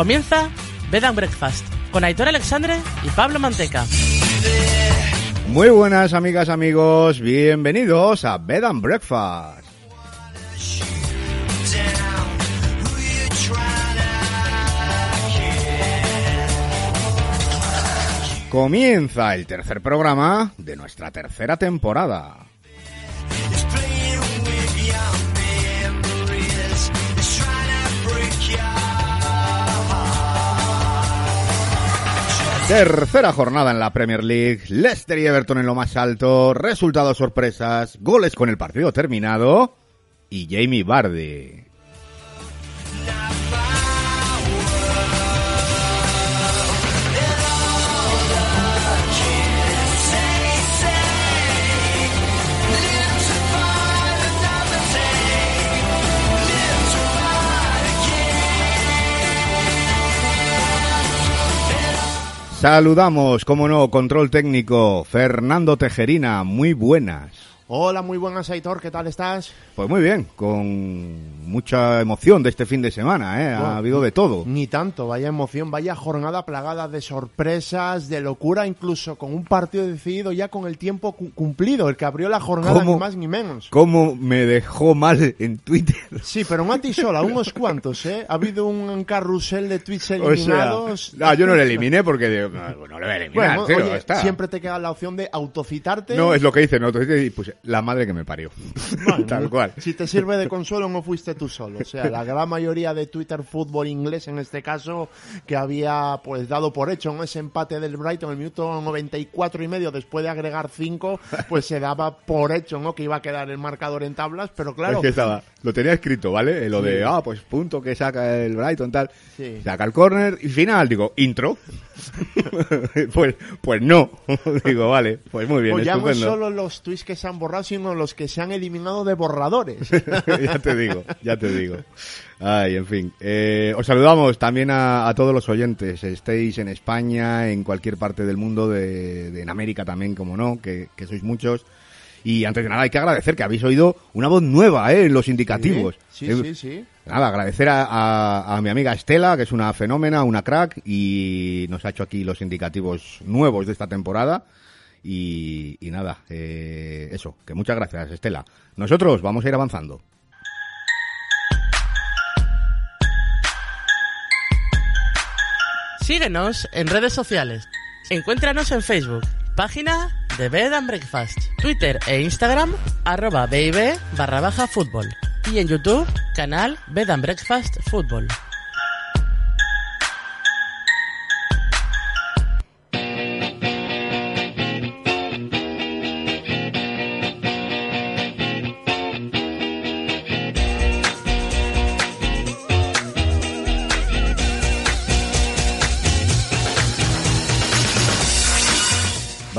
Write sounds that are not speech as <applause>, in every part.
Comienza Bed and Breakfast con Aitor Alexandre y Pablo Manteca. Muy buenas amigas, amigos, bienvenidos a Bed and Breakfast. Comienza el tercer programa de nuestra tercera temporada. Tercera jornada en la Premier League, Leicester y Everton en lo más alto, resultados sorpresas, goles con el partido terminado. Y Jamie Vardy. Saludamos, como no, control técnico, Fernando Tejerina, muy buenas. Hola, muy buenas, Aitor, ¿qué tal estás? Pues muy bien, con mucha emoción de este fin de semana, ¿eh? ha habido de todo. Ni tanto, vaya emoción, vaya jornada plagada de sorpresas, de locura, incluso con un partido decidido ya con el tiempo cu- cumplido, el que abrió la jornada ni más ni menos. ¿Cómo me dejó mal en Twitter? Sí, pero no a ti sola, unos cuantos, ¿eh? Ha habido un carrusel de tweets O sea, eliminados. no, yo no lo eliminé porque digo, no, no lo voy a eliminar, Bueno, tío, oye, está. siempre te queda la opción de autocitarte. No, es lo que no, entonces, y puse, la madre que me parió. Bueno, <laughs> Tal cual. Si te sirve de consuelo, no fuiste tú solo. O sea, la gran mayoría de Twitter fútbol inglés, en este caso, que había pues dado por hecho en ese empate del Brighton en el minuto 94 y medio, después de agregar 5, pues se daba por hecho, ¿no? Que iba a quedar el marcador en tablas, pero claro. Es que estaba, lo tenía escrito, ¿vale? Lo de, ah, pues punto que saca el Brighton, tal. Sí. Saca el córner y final, digo, intro. <laughs> pues, pues no. <laughs> digo, vale, pues muy bien, Pues ya no solo los tweets que se han borrado, sino los que se han eliminado de borradores. <laughs> ya te digo, ya te digo. Ay, en fin. Eh, os saludamos también a, a todos los oyentes. Estéis en España, en cualquier parte del mundo, de, de- en América también, como no, que, que sois muchos. Y antes de nada hay que agradecer que habéis oído una voz nueva ¿eh? en los indicativos. Sí, Eh, sí, sí. Nada, agradecer a, a- a mi amiga Estela, que es una fenómena, una crack, y nos ha hecho aquí los indicativos nuevos de esta temporada. Y, nada, eh, eso, que muchas gracias, Estela. Nosotros vamos a ir avanzando. Síguenos en redes sociales. Encuéntranos en Facebook, página de Bed and Breakfast, Twitter e Instagram, arroba BIB barra baja fútbol. Y en YouTube, canal Bed and Breakfast Fútbol.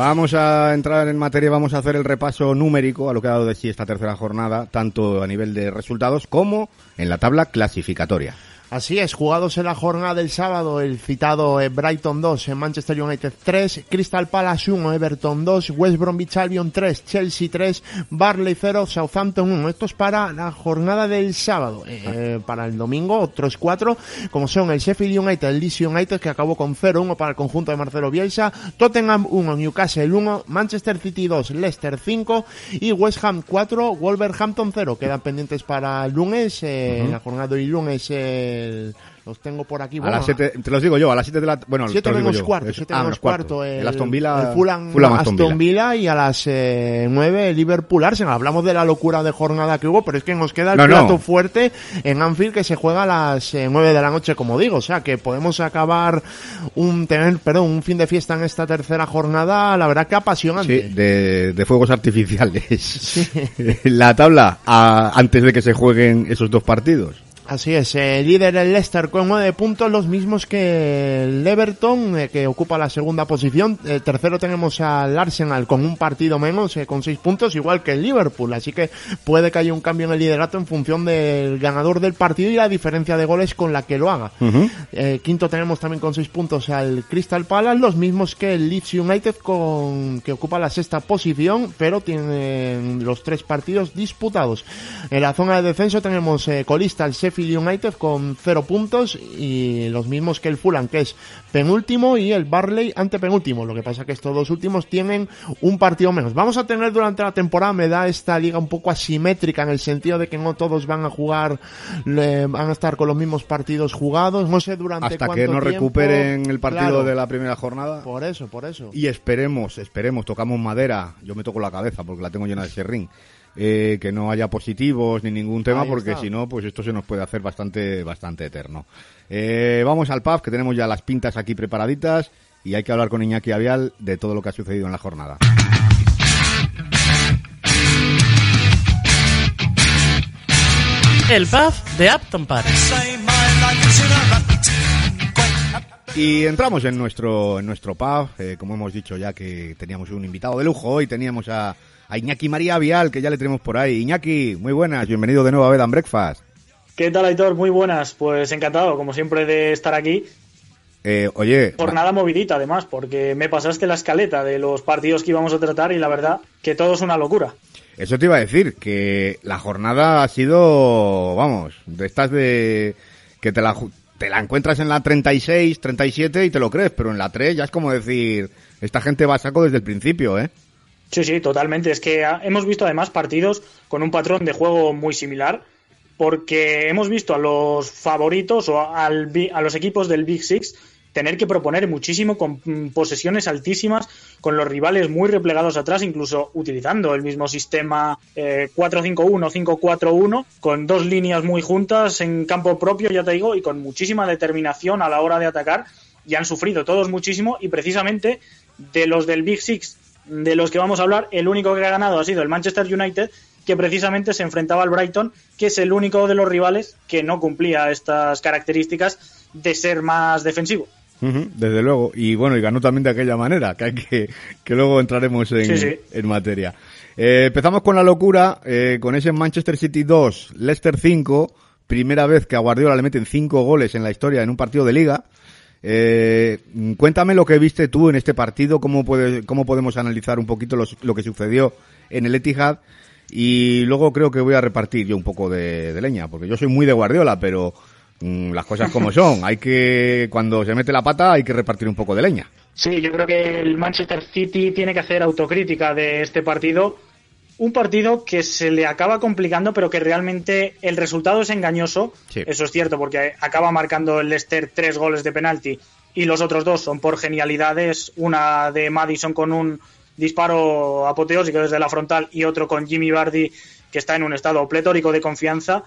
Vamos a entrar en materia, vamos a hacer el repaso numérico a lo que ha dado de sí esta tercera jornada, tanto a nivel de resultados como en la tabla clasificatoria. Así es, jugados en la jornada del sábado, el citado eh, Brighton 2, en Manchester United 3, Crystal Palace 1, Everton 2, West Bromwich Albion 3, Chelsea 3, Barley 0, Southampton 1. Esto es para la jornada del sábado. Eh, para el domingo, otros cuatro, como son el Sheffield United, el Leeds United, que acabó con 0-1 para el conjunto de Marcelo Bielsa, Tottenham 1, Newcastle 1, Manchester City 2, Leicester 5 y West Ham 4, Wolverhampton 0. Quedan pendientes para el lunes, eh, en la jornada de hoy lunes, eh, el, los tengo por aquí. A las 7, te los digo yo, a las 7 de la... Bueno, te Siete los digo menos yo. cuarto, ah, menos cuarto. El, Aston Villa... el Fulham, Fulham Aston, Aston Villa. Villa y a las eh, 9 el Liverpool Arsenal. Hablamos de la locura de jornada que hubo, pero es que nos queda el No, no. plato fuerte en Anfield que se juega a las eh, 9 de la noche, como digo. O sea, que podemos acabar un tener, perdón, un fin de fiesta en esta tercera jornada, la verdad que apasionante. Sí, de, de fuegos artificiales. <laughs> la tabla a- antes de que se jueguen esos dos partidos. Así es, eh, líder el Leicester con nueve puntos, los mismos que el Everton, eh, que ocupa la segunda posición. Eh, tercero tenemos al Arsenal con un partido menos, eh, con seis puntos, igual que el Liverpool. Así que puede que haya un cambio en el liderato en función del ganador del partido y la diferencia de goles con la que lo haga. Eh, quinto tenemos también con seis puntos al Crystal Palace, los mismos que el Leeds United con que ocupa la sexta posición, pero tienen los tres partidos disputados. En la zona de descenso tenemos colista el Sheffield United con cero puntos y los mismos que el Fulham, que es penúltimo, y el Barley antepenúltimo. Lo que pasa que estos dos últimos tienen un partido menos. Vamos a tener durante la temporada, me da esta liga un poco asimétrica en el sentido de que no todos van a jugar, le- van a estar con los mismos partidos jugados. No sé durante Hasta cuánto que no tiempo. recuperen el partido Claro, de la primera jornada. Por eso, por eso. Y esperemos, esperemos, tocamos madera. Yo me toco la cabeza porque la tengo llena de serrín. Eh, que no haya positivos ni ningún tema Ahí porque si no, pues esto se nos puede hacer bastante, bastante eterno. Eh, vamos al pub que tenemos ya las pintas aquí preparaditas y hay que hablar con Iñaki Avial de todo lo que ha sucedido en la jornada. El pub de Upton Park. Y entramos en nuestro, en nuestro pub, eh, como hemos dicho ya que teníamos un invitado de lujo hoy, teníamos a, a Iñaki María Vial, que ya le tenemos por ahí. Iñaki, muy buenas, bienvenido de nuevo a Bed and Breakfast. ¿Qué tal, Aitor? Muy buenas. Pues encantado, como siempre, de estar aquí. Eh, oye, Jornada movidita, además, porque me pasaste la escaleta de los partidos que íbamos a tratar y la verdad que todo es una locura. eso te iba a decir, que la jornada ha sido, vamos, de estas de que te la, te la encuentras en la 36, 37 y te lo crees, pero en la 3 ya es como decir, esta gente va a saco desde el principio, ¿eh? Sí, sí, totalmente. Es que hemos visto además partidos con un patrón de juego muy similar, porque hemos visto a los favoritos o al, a los equipos del Big Six tener que proponer muchísimo con posesiones altísimas, con los rivales muy replegados atrás, incluso utilizando el mismo sistema eh, 4-5-1, 5-4-1, con dos líneas muy juntas en campo propio, ya te digo, y con muchísima determinación a la hora de atacar, y han sufrido todos muchísimo, y precisamente de los del Big Six de los que vamos a hablar, el único que ha ganado ha sido el Manchester United, que precisamente se enfrentaba al Brighton, que es el único de los rivales que no cumplía estas características de ser más defensivo. Desde luego. Y bueno, y ganó también de aquella manera, que hay que, que luego entraremos en, Sí, sí. en materia. Eh, empezamos con la locura, eh, con ese Manchester City 2, Leicester 5, primera vez que a Guardiola le meten 5 goles en la historia en un partido de liga. Eh, cuéntame lo que viste tú en este partido, cómo, puede, cómo podemos analizar un poquito lo que sucedió en el Etihad y luego creo que voy a repartir yo un poco de, de leña, porque yo soy muy de Guardiola, pero mm, las cosas como son, hay que, cuando se mete la pata hay que repartir un poco de leña. Sí, yo creo que el Manchester City tiene que hacer autocrítica de este partido. Un partido que se le acaba complicando, pero que realmente el resultado es engañoso. Sí. Eso es cierto, porque acaba marcando el Leicester tres goles de penalti y los otros dos son por genialidades. Una de Madison con un disparo apoteósico desde la frontal y otro con Jimmy Vardy, que está en un estado pletórico de confianza,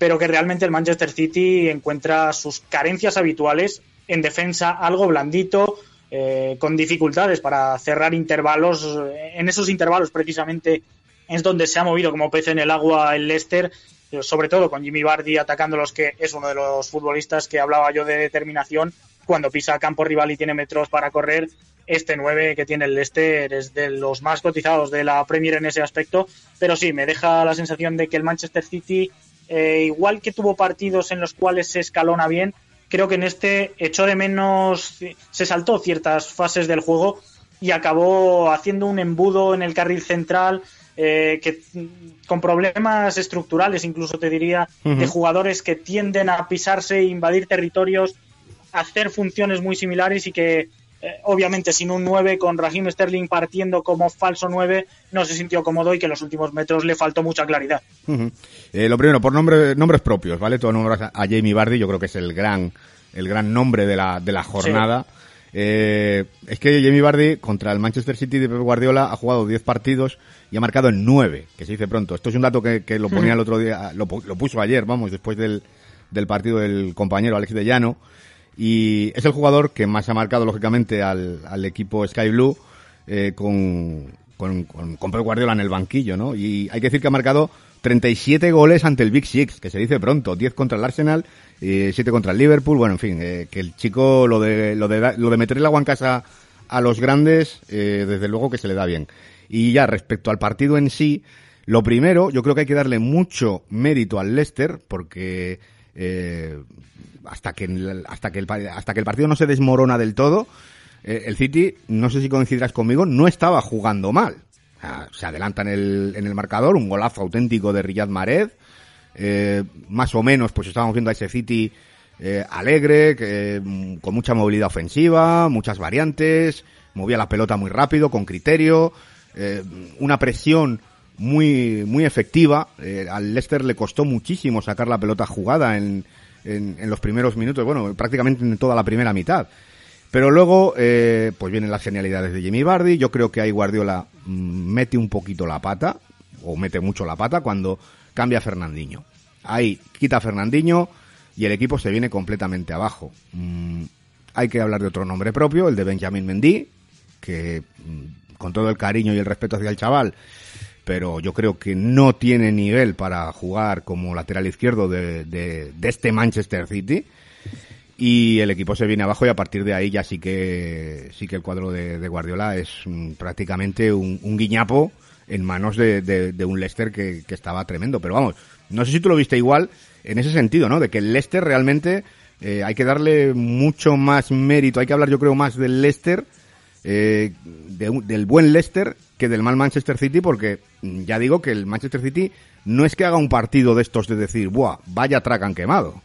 pero que realmente el Manchester City encuentra sus carencias habituales en defensa, algo blandito, eh, con dificultades para cerrar intervalos. En esos intervalos, precisamente, es donde se ha movido como pez en el agua el Leicester, eh, sobre todo con Jimmy Vardy atacando los que es uno de los futbolistas que hablaba yo de determinación. Cuando pisa campo rival y tiene metros para correr, este 9 que tiene el Leicester es de los más cotizados de la Premier en ese aspecto. Pero sí, me deja la sensación de que el Manchester City, eh, igual que tuvo partidos en los cuales se escalona bien, creo que en este echó de menos, se saltó ciertas fases del juego y acabó haciendo un embudo en el carril central eh, que con problemas estructurales, incluso te diría, de jugadores que tienden a pisarse e invadir territorios, hacer funciones muy similares y que eh, obviamente sin un 9, con Raheem Sterling partiendo como falso 9, no se sintió cómodo y que en los últimos metros le faltó mucha claridad. Eh, lo primero, por nombre, nombres propios, ¿vale? Todo nombres a, Jamie Bardi, yo creo que es el gran, el gran nombre de la, de la jornada. Eh, es que Jamie Bardi contra el Manchester City de Pep Guardiola ha jugado 10 partidos y ha marcado en 9, que se dice pronto. Esto es un dato que, que lo ponía el otro día, lo, lo puso ayer, vamos, después del, del partido del compañero Alex de Llano. Y es el jugador que más ha marcado, lógicamente, al, al equipo Sky Blue eh, con, con, con, con Pep Guardiola en el banquillo, ¿no? Y hay que decir que ha marcado 37 goles ante el Big Six, que se dice pronto, 10 contra el Arsenal, y 7 contra el Liverpool, bueno, en fin, eh, que el chico lo de, lo de, lo de meter el agua en casa a los grandes, eh, desde luego que se le da bien. Y ya respecto al partido en sí, lo primero, yo creo que hay que darle mucho mérito al Leicester, porque eh, hasta que hasta que el hasta que el partido no se desmorona del todo, eh, el City, no sé si coincidirás conmigo, no estaba jugando mal. Sea, se adelanta en el, en el marcador, un golazo auténtico de Riyad Mahrez. Eh, más o menos, pues estábamos viendo a ese City eh, alegre, que, mm, con mucha movilidad ofensiva, muchas variantes, movía la pelota muy rápido, con criterio, eh, una presión muy, muy efectiva. Eh, al Leicester le costó muchísimo sacar la pelota jugada en, en, en, los primeros minutos, bueno, prácticamente en toda la primera mitad. Pero luego, eh, pues vienen las genialidades de Jimmy Bardi. Yo creo que ahí Guardiola mm, mete un poquito la pata, o mete mucho la pata, cuando cambia Fernandinho. Ahí quita Fernandinho y el equipo se viene completamente abajo. Mm, hay que hablar de otro nombre propio, el de Benjamin Mendy, que mm, con todo el cariño y el respeto hacia el chaval, pero yo creo que no tiene nivel para jugar como lateral izquierdo de, de, de este Manchester City. Y el equipo se viene abajo y a partir de ahí ya sí que sí que el cuadro de, de Guardiola es mm, prácticamente un, un, guiñapo en manos de, de, de un Leicester que, que, estaba tremendo. Pero vamos no sé si tú lo viste igual en ese sentido no de que el Leicester realmente eh, hay que darle mucho más mérito hay que hablar yo creo más del Leicester eh, de, del buen Leicester que del mal Manchester City porque mm, ya digo que el Manchester City no es que haga un partido de estos de decir buah vaya tracan quemado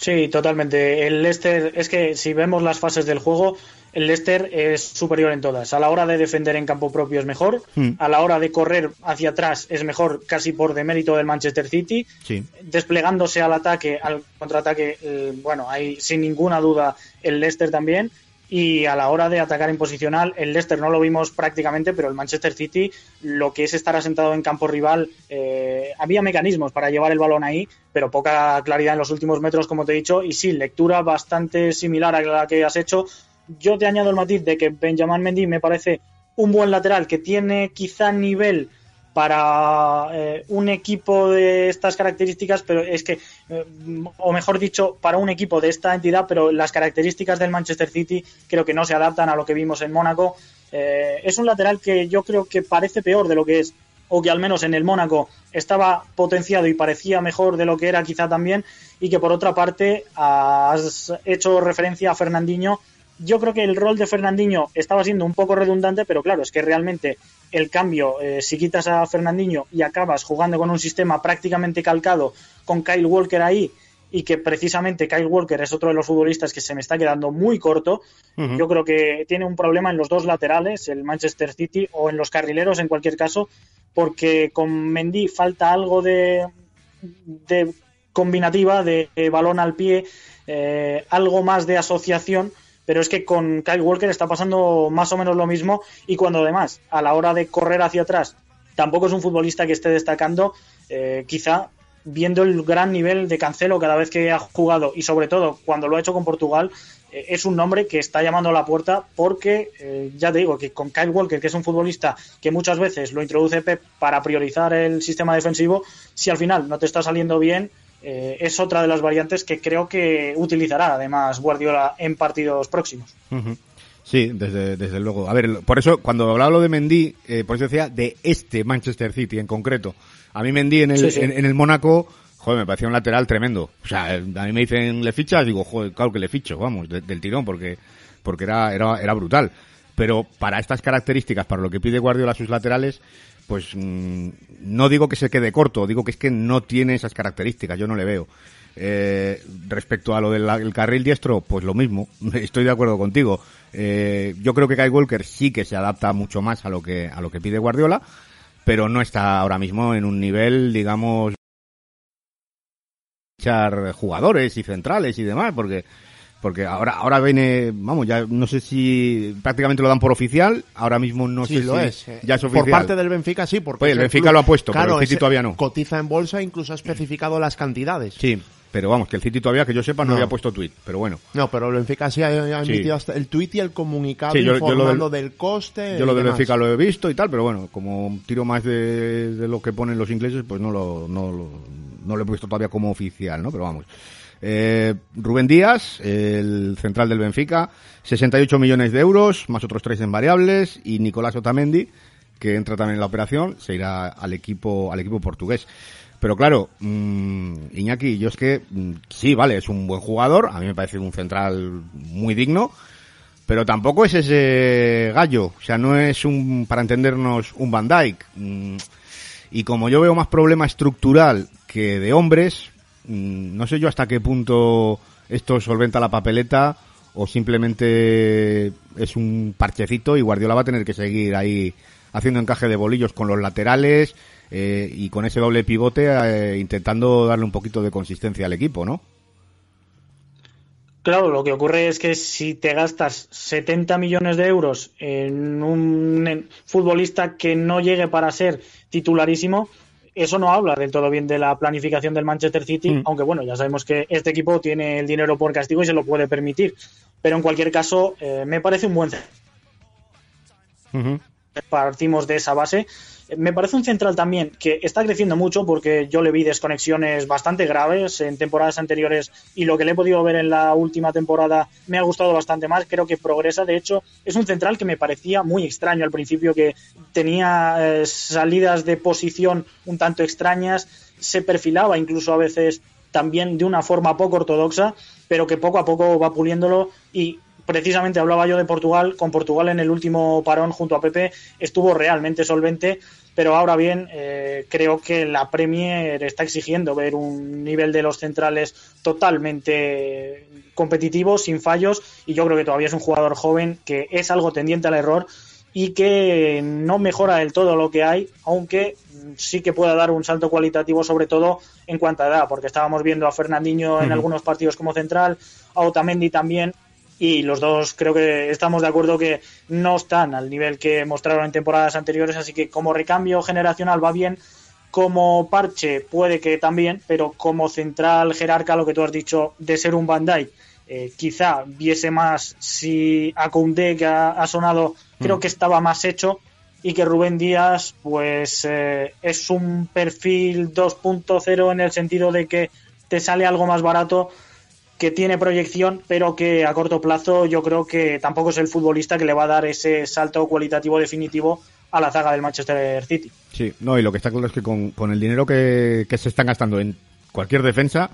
Sí, totalmente. El Leicester, es que si vemos las fases del juego, el Leicester es superior en todas. A la hora de defender en campo propio es mejor, mm. a la hora de correr hacia atrás es mejor casi por demérito del Manchester City. Sí. Desplegándose al ataque, al contraataque, eh, bueno, hay sin ninguna duda el Leicester también y a la hora de atacar en posicional, el Leicester no lo vimos prácticamente, pero el Manchester City, lo que es estar asentado en campo rival, eh, había mecanismos para llevar el balón ahí, pero poca claridad en los últimos metros, como te he dicho, y sí, lectura bastante similar a la que has hecho. Yo te añado el matiz de que Benjamin Mendy me parece un buen lateral que tiene quizá nivel para eh, un equipo de estas características, pero es que, eh, o mejor dicho, para un equipo de esta entidad, pero las características del Manchester City creo que no se adaptan a lo que vimos en Mónaco. Eh, es un lateral que yo creo que parece peor de lo que es, o que al menos en el Mónaco estaba potenciado y parecía mejor de lo que era quizá también, y que por otra parte has hecho referencia a Fernandinho yo creo que el rol de Fernandinho estaba siendo un poco redundante, pero claro, es que realmente el cambio, eh, si quitas a Fernandinho y acabas jugando con un sistema prácticamente calcado con Kyle Walker ahí, y que precisamente Kyle Walker es otro de los futbolistas que se me está quedando muy corto, uh -huh. yo creo que tiene un problema en los dos laterales, el Manchester City o en los carrileros en cualquier caso, porque con Mendy falta algo de, de combinativa, de, de balón al pie, eh, algo más de asociación pero es que con Kyle Walker está pasando más o menos lo mismo y cuando además a la hora de correr hacia atrás tampoco es un futbolista que esté destacando, eh, quizá viendo el gran nivel de Cancelo cada vez que ha jugado y sobre todo cuando lo ha hecho con Portugal, eh, es un nombre que está llamando a la puerta porque eh, ya te digo que con Kyle Walker, que es un futbolista que muchas veces lo introduce Pep para priorizar el sistema defensivo, si al final no te está saliendo bien, eh, es otra de las variantes que creo que utilizará además Guardiola en partidos próximos. Uh -huh. Sí, desde, desde luego. A ver, por eso, cuando hablaba lo de Mendy, eh, por eso decía de este Manchester City en concreto. A mí Mendy en el, sí, sí. En, en, el Mónaco, joder, me parecía un lateral tremendo. O sea, a mí me dicen, ¿le fichas? Digo, joder, claro que le ficho, vamos, de, del tirón, porque, porque era, era, era brutal. Pero para estas características, para lo que pide Guardiola a sus laterales, pues mmm, no digo que se quede corto, digo que es que no tiene esas características, yo no le veo. Eh, respecto a lo del el carril diestro, pues lo mismo, <laughs> estoy de acuerdo contigo. Eh, yo creo que Kai Walker sí que se adapta mucho más a lo que, a lo que pide Guardiola, pero no está ahora mismo en un nivel, digamos, echar jugadores y centrales y demás, porque porque ahora ahora viene, vamos, ya no sé si prácticamente lo dan por oficial, ahora mismo no Sí, sé lo si es. eh. ya es oficial. Por parte del Benfica sí, porque Pues es el Benfica lo ha puesto, pero el City todavía no. Cotiza en bolsa, incluso ha especificado las cantidades. Sí, pero vamos, que el City todavía que yo sepa no, No. había puesto tweet, pero bueno. No, pero el Benfica sí ha, ha Sí. emitido hasta el tuit y el comunicado Sí, yo- informando del- del coste. Yo lo del. Benfica lo he visto y tal, pero bueno, como tiro más de, de lo que ponen los ingleses, pues no lo, no, lo, no lo he puesto todavía como oficial, ¿no? Pero vamos. Eh, Rubén Díaz, el central del Benfica, 68 millones de euros, más otros tres en variables, y Nicolás Otamendi, que entra también en la operación, se irá al equipo, al equipo portugués. Pero claro, mm, Iñaki, yo es que, mm, sí, vale, es un buen jugador, a mí me parece un central muy digno, pero tampoco es ese gallo, o sea, no es un, para entendernos, un Van Dyke. Mm, Y como yo veo más problema estructural que de hombres, no sé yo hasta qué punto esto solventa la papeleta o simplemente es un parchecito y Guardiola va a tener que seguir ahí haciendo encaje de bolillos con los laterales eh, y con ese doble pivote eh, intentando darle un poquito de consistencia al equipo, ¿no? Claro, lo que ocurre es que si te gastas 70 millones de euros en un futbolista que no llegue para ser titularísimo, eso no habla del todo bien de la planificación del Manchester City, Mm. aunque bueno, ya sabemos que este equipo tiene el dinero por castigo y se lo puede permitir. Pero en cualquier caso, eh, me parece un buen partimos de esa base. Me parece un central también que está creciendo mucho porque yo le vi desconexiones bastante graves en temporadas anteriores y lo que le he podido ver en la última temporada me ha gustado bastante más. Creo que progresa. De hecho, es un central que me parecía muy extraño al principio, que tenía eh, salidas de posición un tanto extrañas, se perfilaba incluso a veces también de una forma poco ortodoxa, pero que poco a poco va puliéndolo y precisamente hablaba yo de Portugal, con Portugal en el último parón junto a Pepe estuvo realmente solvente, pero ahora bien eh, creo que la Premier está exigiendo ver un nivel de los centrales totalmente competitivo, sin fallos, y yo creo que todavía es un jugador joven que es algo tendiente al error y que no mejora del todo lo que hay, aunque sí que pueda dar un salto cualitativo, sobre todo en cuanto a edad, porque estábamos viendo a Fernandinho en algunos partidos como central, a Otamendi también, y los dos creo que estamos de acuerdo que no están al nivel que mostraron en temporadas anteriores, así que como recambio generacional va bien, como parche puede que también, pero como central jerarca, lo que tú has dicho de ser un Dijk, eh, quizá viese más si a Koundé que ha, ha sonado, creo que estaba más hecho y que Rubén Díaz pues eh, es un perfil 2.0 en el sentido de que te sale algo más barato que tiene proyección, pero que a corto plazo yo creo que tampoco es el futbolista que le va a dar ese salto cualitativo definitivo a la zaga del Manchester City. Sí, no, y lo que está claro es que con, el dinero que, se están gastando en cualquier defensa,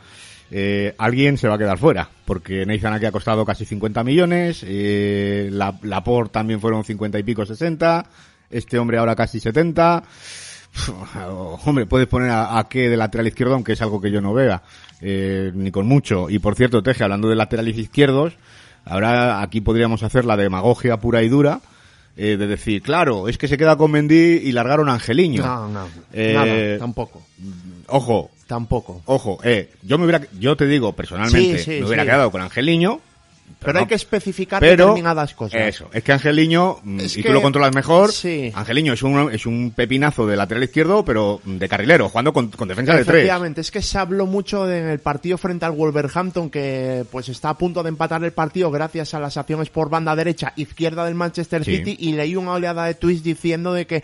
eh, alguien se va a quedar fuera, porque Nathan aquí ha costado casi 50 millones, eh, la, Laporte también fueron 50 y pico, 60, este hombre ahora casi 70. Hombre, puedes poner a, a qué de lateral izquierdo, aunque es algo que yo no vea, eh, ni con mucho. Y por cierto, Teje, hablando de laterales izquierdos, ahora aquí podríamos hacer la demagogia pura y dura, eh, de decir, claro, es que se queda con Mendy y largaron a Angeliño. No, no, Eh, nada, tampoco, Ojo, tampoco. ojo, eh, yo me hubiera, yo te digo personalmente, Sí, sí, me hubiera sí. quedado con Angeliño. Pero hay que especificar pero determinadas cosas. Eso, es que Angeliño, mm, Es y que- tú lo controlas mejor, sí. Angeliño es un, es un pepinazo de lateral izquierdo, pero de carrilero, jugando con, con defensa de tres. Efectivamente, es que se habló mucho en el partido frente al Wolverhampton que pues está a punto de empatar el partido gracias a las acciones por banda derecha, izquierda del Manchester Sí. City y leí una oleada de tweets diciendo de que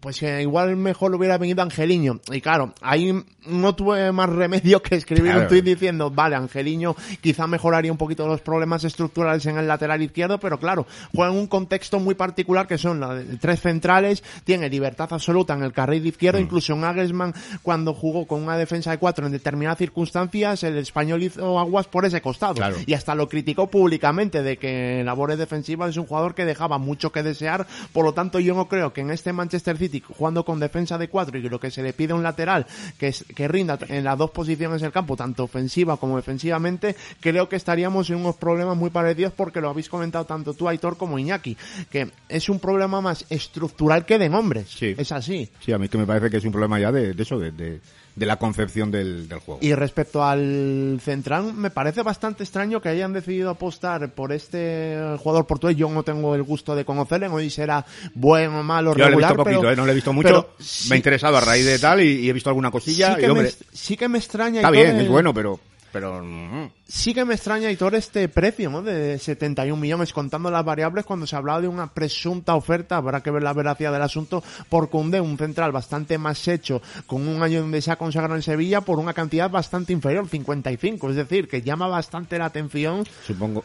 pues que igual mejor hubiera venido Angeliño. Y claro, ahí no tuve más remedio que escribir Claro. un tweet diciendo, vale, Angeliño quizá mejoraría un poquito los problemas estructurales en el lateral izquierdo, pero claro, juega en un contexto muy particular que son la de tres centrales, tiene libertad absoluta en el carril izquierdo, Mm. incluso Nagelsmann cuando jugó con una defensa de cuatro en determinadas circunstancias, el español hizo aguas por ese costado. Claro. Y hasta lo criticó públicamente de que en labores defensivas es un jugador que dejaba mucho que desear, por lo tanto yo no creo que en este Manchester City City jugando con defensa de cuatro y lo que se le pide a un lateral que, es, que rinda en las dos posiciones del campo, tanto ofensiva como defensivamente, creo que estaríamos en unos problemas muy parecidos porque lo habéis comentado tanto tú, Aitor, como Iñaki, que es un problema más estructural que de nombres. Sí. Es así. Sí, a mí que me parece que es un problema ya de, de eso, de, de, de la concepción del, del juego. Y respecto al central, me parece bastante extraño que hayan decidido apostar por este jugador portugués. Yo no tengo el gusto de conocerle, no sé si será bueno, malo, Yo lo he regular, visto poquito, pero, ¿eh? no lo he visto mucho. pero me sí- ha interesado a raíz de tal y, y he visto alguna cosilla. sí y, que, hombre, me, sí que me extraña. está bien, el- es bueno, pero... pero Sí que me extraña, Hitor, este precio, ¿no? De 71 millones, contando las variables, cuando se hablaba de una presunta oferta, habrá que ver la veracidad del asunto, por Cundé, un central bastante más hecho, con un año donde se ha consagrado en Sevilla, por una cantidad bastante inferior, 55, es decir, que llama bastante la atención. supongo,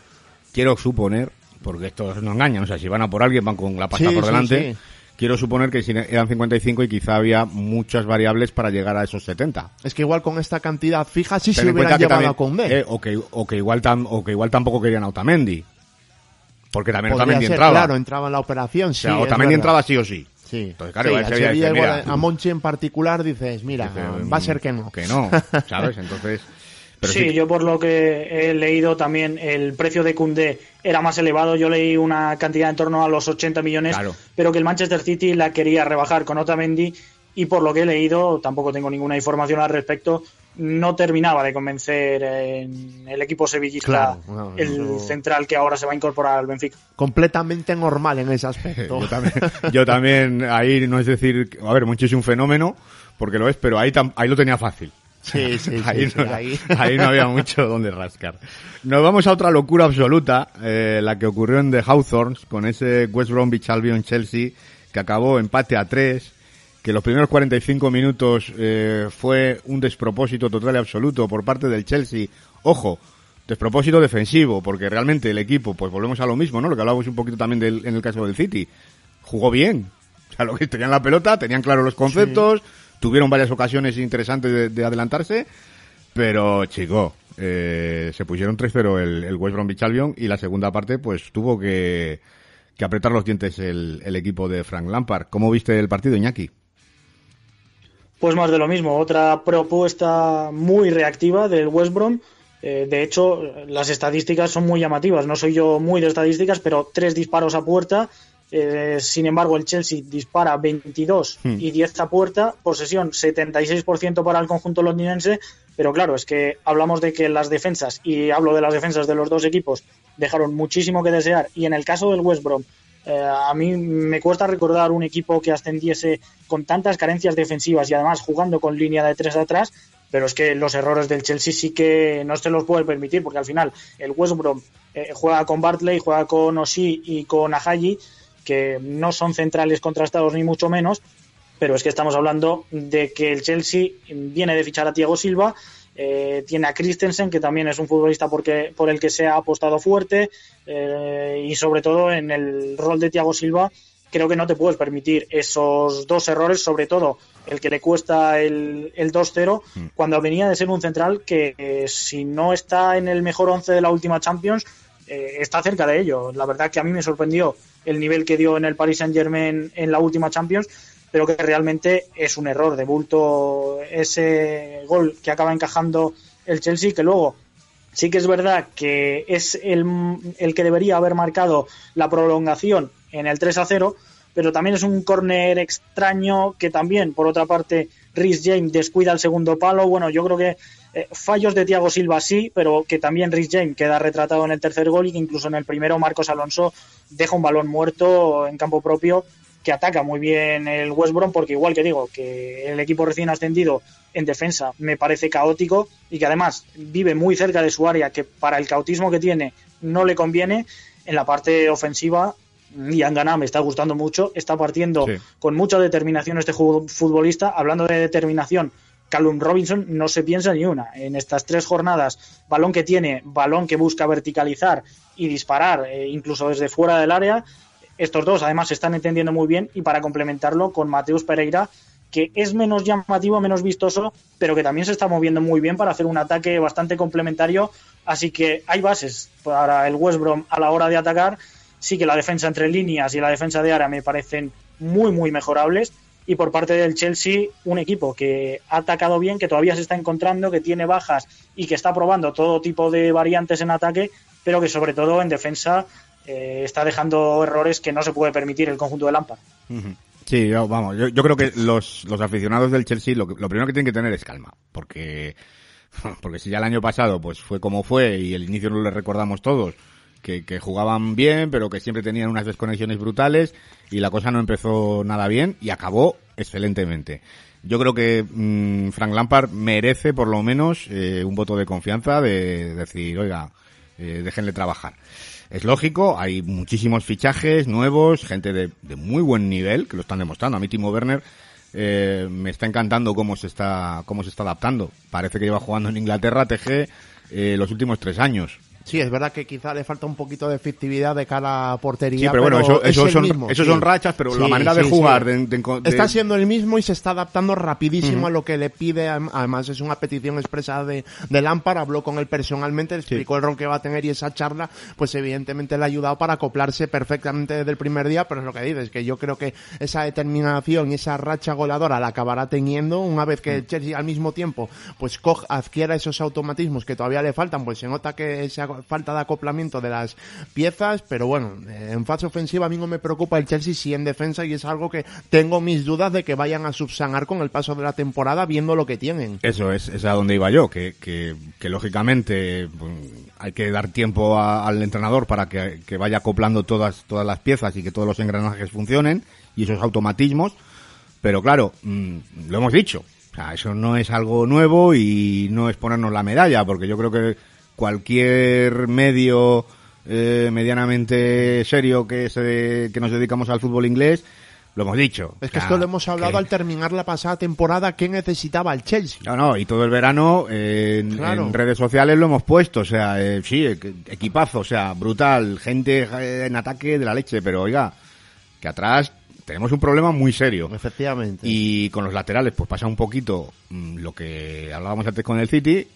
quiero suponer, porque estos no engañan, o sea, si van a por alguien van con la pasta Sí, por sí, delante. sí. Quiero suponer que eran 55 y quizá había muchas variables para llegar a esos 70. Es que igual con esta cantidad fija, sí Ten se hubieran llevado también- a eh, o, que, o, que igual tam- o que igual tampoco querían a Otamendi. Porque también Podría Otamendi ser, entraba. claro, entraba en la operación, o sí. sea, es Otamendi entraba sí o sí. Sí, Entonces, claro, Sí, a Sevilla Sevilla dice, igual, mira, a Monchi en particular dices, mira, Dice, va a ser que no. Que no, ¿sabes? Entonces... <laughs> Pero sí, sí, yo por lo que he leído también el precio de Koundé era más elevado. Yo leí una cantidad en torno a los 80 millones, Claro. pero que el Manchester City la quería rebajar con Otamendi y por lo que he leído, tampoco tengo ninguna información al respecto, no terminaba de convencer en el equipo sevillista Claro, no, el eso- central que ahora se va a incorporar al Benfica. Completamente normal en ese aspecto. <laughs> yo también, yo también, ahí no es decir, a ver, Monchi es un fenómeno, porque lo es, pero ahí, tam- ahí lo tenía fácil. Sí, <laughs> sí, ahí, sí, no, ahí. <laughs> ahí no había mucho donde rascar. Nos vamos a otra locura absoluta, eh, la que ocurrió en The Hawthorns con ese West Bromwich Albion Chelsea que acabó empate a tres, que los primeros 45 minutos eh, fue un despropósito total y absoluto por parte del Chelsea. Ojo, despropósito defensivo, porque realmente el equipo, pues volvemos a lo mismo, ¿no? Lo que hablábamos un poquito también del, en el caso del City. Jugó bien. O sea, lo que tenían la pelota, tenían claros los conceptos, tuvieron varias ocasiones interesantes de, de adelantarse, pero, chico, eh, se pusieron 3-0 el, el West Bromwich Albion y la segunda parte, pues tuvo que, que apretar los dientes el, el equipo de Frank Lampard. ¿Cómo viste el partido, Iñaki? Pues más de lo mismo, otra propuesta muy reactiva del West Brom. Eh, de hecho, las estadísticas son muy llamativas. No soy yo muy de estadísticas, pero tres disparos a puerta. Eh, sin embargo, el Chelsea dispara 22 Hmm. y 10 a puerta. Posesión 76% para el conjunto londinense. Pero claro, es que hablamos de que las defensas, y hablo de las defensas de los dos equipos, dejaron muchísimo que desear. Y en el caso del West Brom, eh, a mí me cuesta recordar un equipo que ascendiese con tantas carencias defensivas y además jugando con línea de tres atrás, pero es que los errores del Chelsea sí que no se los puede permitir, porque al final el West Brom eh, juega con Bartley, juega con Oshie y con Ajayi, que no son centrales contrastados ni mucho menos, pero es que estamos hablando de que el Chelsea viene de fichar a Thiago Silva, eh, tiene a Christensen, que también es un futbolista porque, por el que se ha apostado fuerte, eh, y sobre todo en el rol de Thiago Silva, creo que no te puedes permitir esos dos errores, sobre todo el que le cuesta el, el 2-0, cuando venía de ser un central que eh, si no está en el mejor once de la última Champions, eh, está cerca de ello. La verdad que a mí me sorprendió el nivel que dio en el Paris Saint Germain en la última Champions, pero que realmente es un error de bulto ese gol que acaba encajando el Chelsea, que luego sí que es verdad que es el, el que debería haber marcado la prolongación en el 3 a 0, pero también es un córner extraño que también, por otra parte, Rhys James descuida el segundo palo. Bueno, yo creo que eh, fallos de Thiago Silva sí, pero que también Rhys James queda retratado en el tercer gol y que incluso en el primero Marcos Alonso deja un balón muerto en campo propio que ataca muy bien el West Brom porque igual que digo que el equipo recién ascendido en defensa me parece caótico y que además vive muy cerca de su área que para el cautismo que tiene no le conviene en la parte ofensiva y Angana me está gustando mucho está partiendo Sí. con mucha determinación este futbolista hablando de determinación Callum Robinson no se piensa ni una en estas tres jornadas balón que tiene balón que busca verticalizar y disparar eh, incluso desde fuera del área estos dos además se están entendiendo muy bien y para complementarlo con Mateus Pereira que es menos llamativo, menos vistoso, pero que también se está moviendo muy bien para hacer un ataque bastante complementario. Así que hay bases para el West Brom a la hora de atacar. Sí que la defensa entre líneas y la defensa de área me parecen muy, muy mejorables. Y por parte del Chelsea un equipo que ha atacado bien, que todavía se está encontrando, que tiene bajas y que está probando todo tipo de variantes en ataque, pero que sobre todo en defensa eh, está dejando errores que no se puede permitir el conjunto de Lampard. Sí, vamos, yo, creo que los, los aficionados del Chelsea lo, lo primero que tienen que tener es calma, porque, <laughs> porque si ya el año pasado pues fue como fue y el inicio no lo recordamos todos, que, que, jugaban bien, pero que siempre tenían unas desconexiones brutales y la cosa no empezó nada bien y acabó excelentemente. Yo creo que mmm, Frank Lampard merece por lo menos eh, un voto de confianza de, decir, oiga, eh, déjenle trabajar. Es lógico, hay muchísimos fichajes nuevos, gente de, de, muy buen nivel que lo están demostrando. A mí Timo Werner eh, me está encantando cómo se está cómo se está adaptando. Parece que lleva jugando en Inglaterra TG eh, los últimos tres años. Sí, es verdad que quizá le falta un poquito de efectividad de cara a portería. Sí, pero, bueno, eso, eso son, mismo, eso sí. son rachas, pero sí, la manera sí, de jugar. De, de, de, Está siendo el mismo y se está adaptando rapidísimo uh -huh. a lo que le pide. Además, es una petición expresada de, de Lampard. Habló con él personalmente, le explicó el rol que va a tener y esa charla, pues evidentemente le ha ayudado para acoplarse perfectamente desde el primer día. Pero es lo que dices, que yo creo que esa determinación y esa racha goleadora la acabará teniendo una vez que el Chelsea al mismo tiempo, pues coja, adquiera esos automatismos que todavía le faltan, pues se nota que esa falta de acoplamiento de las piezas, pero bueno, en fase ofensiva a mí no me preocupa el Chelsea si en defensa y es algo que tengo mis dudas de que vayan a subsanar con el paso de la temporada viendo lo que tienen. Eso es, es a donde iba yo, que, que, lógicamente pues, hay que dar tiempo a, al entrenador para que, vaya acoplando todas, todas las piezas y que todos los engranajes funcionen y esos automatismos, pero claro, mmm, lo hemos dicho, eso no es algo nuevo y no es ponernos la medalla, porque yo creo que cualquier medio eh, medianamente serio que, se, que nos dedicamos al fútbol inglés, lo hemos dicho. Es que o sea, esto lo hemos hablado que... al terminar la pasada temporada, ¿qué necesitaba el Chelsea? No, no, y todo el verano eh, en, claro. en, redes sociales lo hemos puesto, o sea, eh, sí, equipazo, o sea, brutal, gente en ataque de la leche, pero oiga, que atrás tenemos un problema muy serio. Efectivamente. Y con los laterales, pues pasa un poquito mmm, lo que hablábamos antes con el City,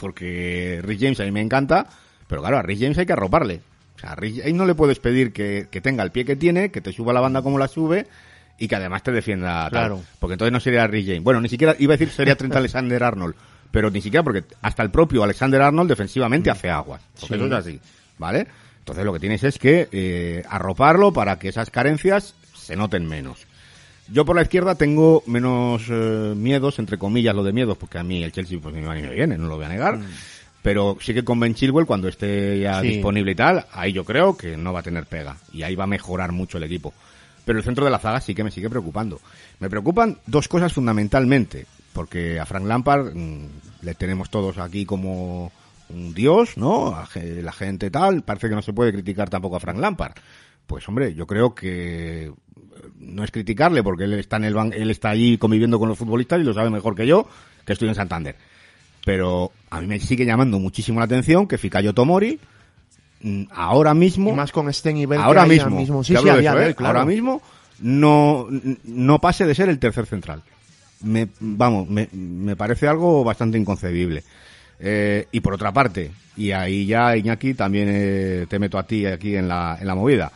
porque Rich James a mí me encanta, pero claro, a Rich James hay que arroparle. O sea, a Rich James no le puedes pedir que, que, tenga el pie que tiene, que te suba la banda como la sube y que además te defienda. Claro. Porque entonces no sería Rich James. Bueno, ni siquiera iba a decir sería Trent <laughs> Alexander Arnold, pero ni siquiera porque hasta el propio Alexander Arnold defensivamente mm. hace aguas. Porque sí. eso es así, ¿vale? Entonces lo que tienes es que eh, arroparlo para que esas carencias se noten menos. Yo por la izquierda tengo menos eh, miedos, entre comillas, lo de miedos, porque a mí el Chelsea pues ni me viene, no lo voy a negar. Mm. Pero sí que con Ben Chilwell, cuando esté ya sí. disponible y tal, ahí yo creo que no va a tener pega. Y ahí va a mejorar mucho el equipo. Pero el centro de la zaga sí que me sigue preocupando. Me preocupan dos cosas fundamentalmente. Porque a Frank Lampard mmm, le tenemos todos aquí como un dios, ¿no? A la gente tal. Parece que no se puede criticar tampoco a Frank Lampard. Pues hombre, yo creo que no es criticarle porque él está en el ban él está allí conviviendo con los futbolistas y lo sabe mejor que yo, que estoy en Santander. Pero a mí me sigue llamando muchísimo la atención que Fikayo Tomori mm, ahora mismo y más con este nivel ahora mismo, mismo. Sí, sí, sí, eso, ¿eh? claro. ahora mismo no no pase de ser el tercer central. Me, vamos, me, me parece algo bastante inconcebible. Eh, y por otra parte, y ahí ya Iñaki también eh, te meto a ti aquí en la, en la movida.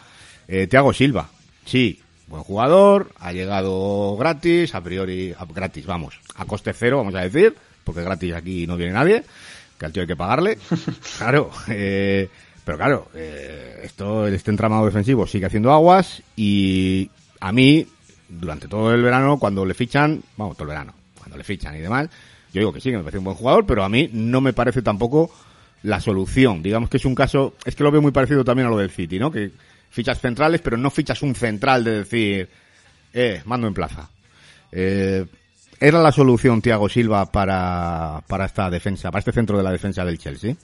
Eh, Tiago Silva, sí, buen jugador, ha llegado gratis, a priori, a, gratis, vamos, a coste cero, vamos a decir, porque gratis aquí no viene nadie, que al tío hay que pagarle. <laughs> claro, eh, pero claro, eh, esto, este entramado defensivo sigue haciendo aguas y a mí, durante todo el verano, cuando le fichan, vamos, todo el verano, cuando le fichan y demás, yo digo que sí, que me parece un buen jugador, pero a mí no me parece tampoco la solución. Digamos que es un caso, es que lo veo muy parecido también a lo del City, ¿no? Que fichas centrales, pero no fichas un central de decir, eh, mando en plaza. Eh, ¿Era la solución Thiago Silva para, para esta defensa, para este centro de la defensa del Chelsea?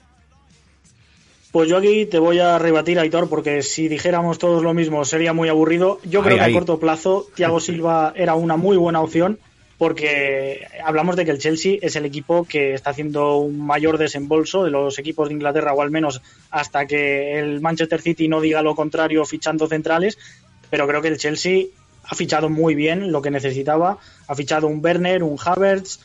Pues yo aquí te voy a rebatir, Aitor, porque si dijéramos todos lo mismo sería muy aburrido. Yo creo que a corto plazo Thiago <laughs> Silva era una muy buena opción porque hablamos de que el Chelsea es el equipo que está haciendo un mayor desembolso de los equipos de Inglaterra, o al menos hasta que el Manchester City no diga lo contrario fichando centrales, pero creo que el Chelsea ha fichado muy bien lo que necesitaba, ha fichado un Werner, un Havertz,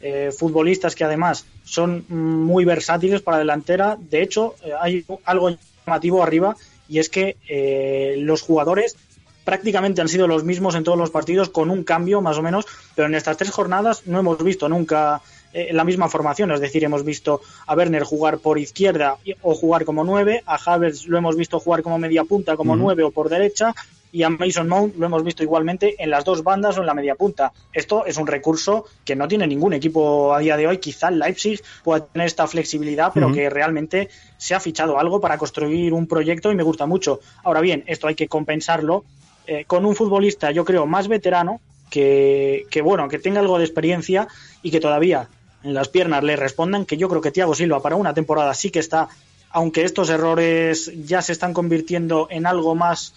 eh, futbolistas que además son muy versátiles para delantera, de hecho eh, hay algo llamativo arriba y es que eh, los jugadores prácticamente han sido los mismos en todos los partidos, con un cambio más o menos, pero en estas tres jornadas no hemos visto nunca eh, la misma formación, es decir, hemos visto a Werner jugar por izquierda o jugar como nueve, a Havertz lo hemos visto jugar como media punta, como nueve o por derecha, y a Mason Mount lo hemos visto igualmente en las dos bandas o en la media punta. Esto es un recurso que no tiene ningún equipo a día de hoy. Quizá el Leipzig pueda tener esta flexibilidad, pero que realmente se ha fichado algo para construir un proyecto y me gusta mucho. Ahora bien, esto hay que compensarlo eh, con un futbolista, yo creo, más veterano, que, bueno, que tenga algo de experiencia y que todavía en las piernas le respondan, que yo creo que Thiago Silva para una temporada sí que está, aunque estos errores ya se están convirtiendo en algo más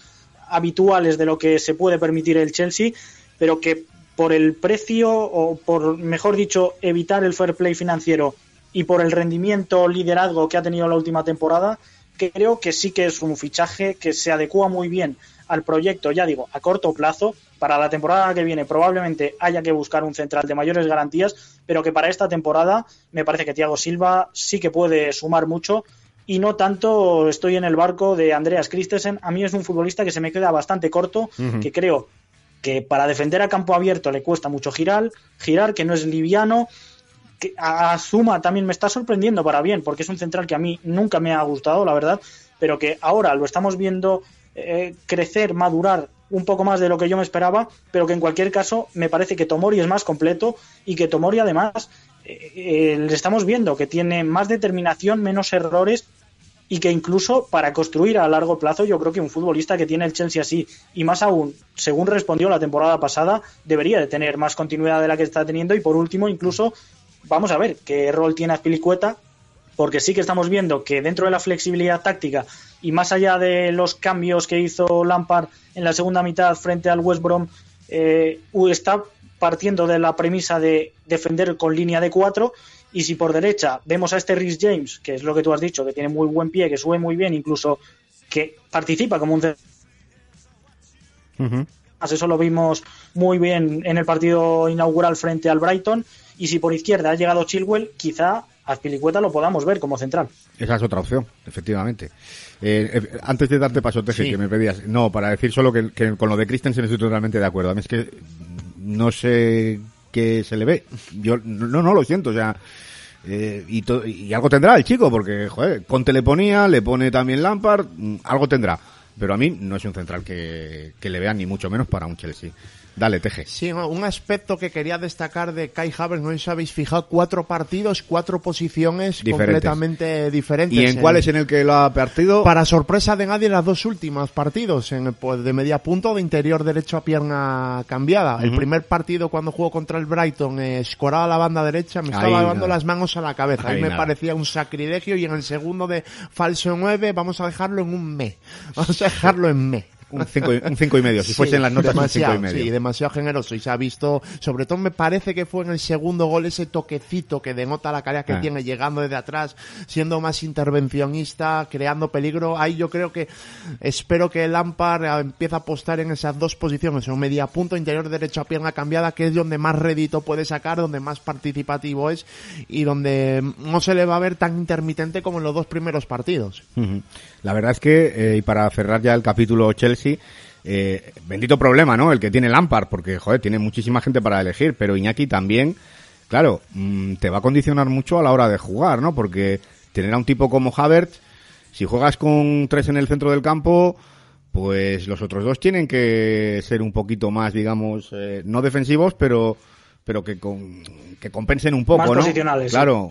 habituales de lo que se puede permitir el Chelsea, pero que por el precio o por, mejor dicho, evitar el fair play financiero y por el rendimiento liderazgo que ha tenido la última temporada, creo que sí que es un fichaje que se adecua muy bien al proyecto, ya digo, a corto plazo. Para la temporada que viene probablemente haya que buscar un central de mayores garantías, pero que para esta temporada me parece que Thiago Silva sí que puede sumar mucho y no tanto estoy en el barco de Andreas Christensen. A mí es un futbolista que se me queda bastante corto, que creo que para defender a campo abierto le cuesta mucho girar, girar que no es liviano, que a Suma también me está sorprendiendo para bien, porque es un central que a mí nunca me ha gustado, la verdad, pero que ahora lo estamos viendo eh, crecer, madurar un poco más de lo que yo me esperaba, pero que en cualquier caso me parece que Tomori es más completo y que Tomori además eh, eh, le estamos viendo que tiene más determinación, menos errores y que incluso para construir a largo plazo yo creo que un futbolista que tiene el Chelsea así y más aún, según respondió la temporada pasada, debería de tener más continuidad de la que está teniendo y por último incluso vamos a ver qué rol tiene Azpilicueta porque sí que estamos viendo que dentro de la flexibilidad táctica y más allá de los cambios que hizo Lampard en la segunda mitad frente al West Brom, eh, está partiendo de la premisa de defender con línea de cuatro y si por derecha vemos a este Rhys James, que es lo que tú has dicho, que tiene muy buen pie, que sube muy bien, incluso que participa como un... Eso lo vimos muy bien en el partido inaugural frente al Brighton. Y si por izquierda ha llegado Chilwell, quizá a Pilicueta lo podamos ver como central. Esa es otra opción, efectivamente. Eh, eh, antes de darte paso, Teje, que me pedías. No, para decir solo que, con lo de Christensen estoy totalmente de acuerdo. A mí es que no sé qué se le ve. Yo no, no lo siento, o sea, eh, y, y, algo tendrá el chico, porque, joder, Conte le ponía, le pone también Lampard, mm, algo tendrá. Pero a mí no es un central que, que le vean ni mucho menos para un Chelsea. Dale, Teje. Sí, un aspecto que quería destacar de Kai Havertz, no sé si habéis fijado, cuatro partidos, cuatro posiciones completamente diferentes. ¿Y en, cuál es en el que lo ha partido? Para sorpresa de nadie, las dos últimas partidos, en pues, de media punto de interior derecho a pierna cambiada. El primer partido cuando jugó contra el Brighton, eh, escoraba la banda derecha, me estaba llevando las manos a la cabeza. Ahí, me parecía un sacrilegio y en el segundo de falso 9 vamos a dejarlo en un me. Vamos a dejarlo en me un 5 un cinco y medio. Si fuesen las notas, un cinco y medio. Sí, demasiado generoso. Y se ha visto, sobre todo me parece que fue en el segundo gol ese toquecito que denota la calidad que ah. tiene llegando desde atrás, siendo más intervencionista, creando peligro. Ahí yo creo que espero que el Lampard empiece a apostar en esas dos posiciones, en media punto interior derecho a pierna cambiada, que es donde más rédito puede sacar, donde más participativo es y donde no se le va a ver tan intermitente como en los dos primeros partidos. La verdad es que, eh, y para cerrar ya el capítulo Chelsea, eh, bendito problema, ¿no? El que tiene Lampard, porque, joder, tiene muchísima gente para elegir, pero Iñaki también, claro, mm, te va a condicionar mucho a la hora de jugar, ¿no? Porque tener a un tipo como Havertz, si juegas con tres en el centro del campo, pues los otros dos tienen que ser un poquito más, digamos, eh, no defensivos, pero pero que, con, que compensen un poco, más Posicionales, claro,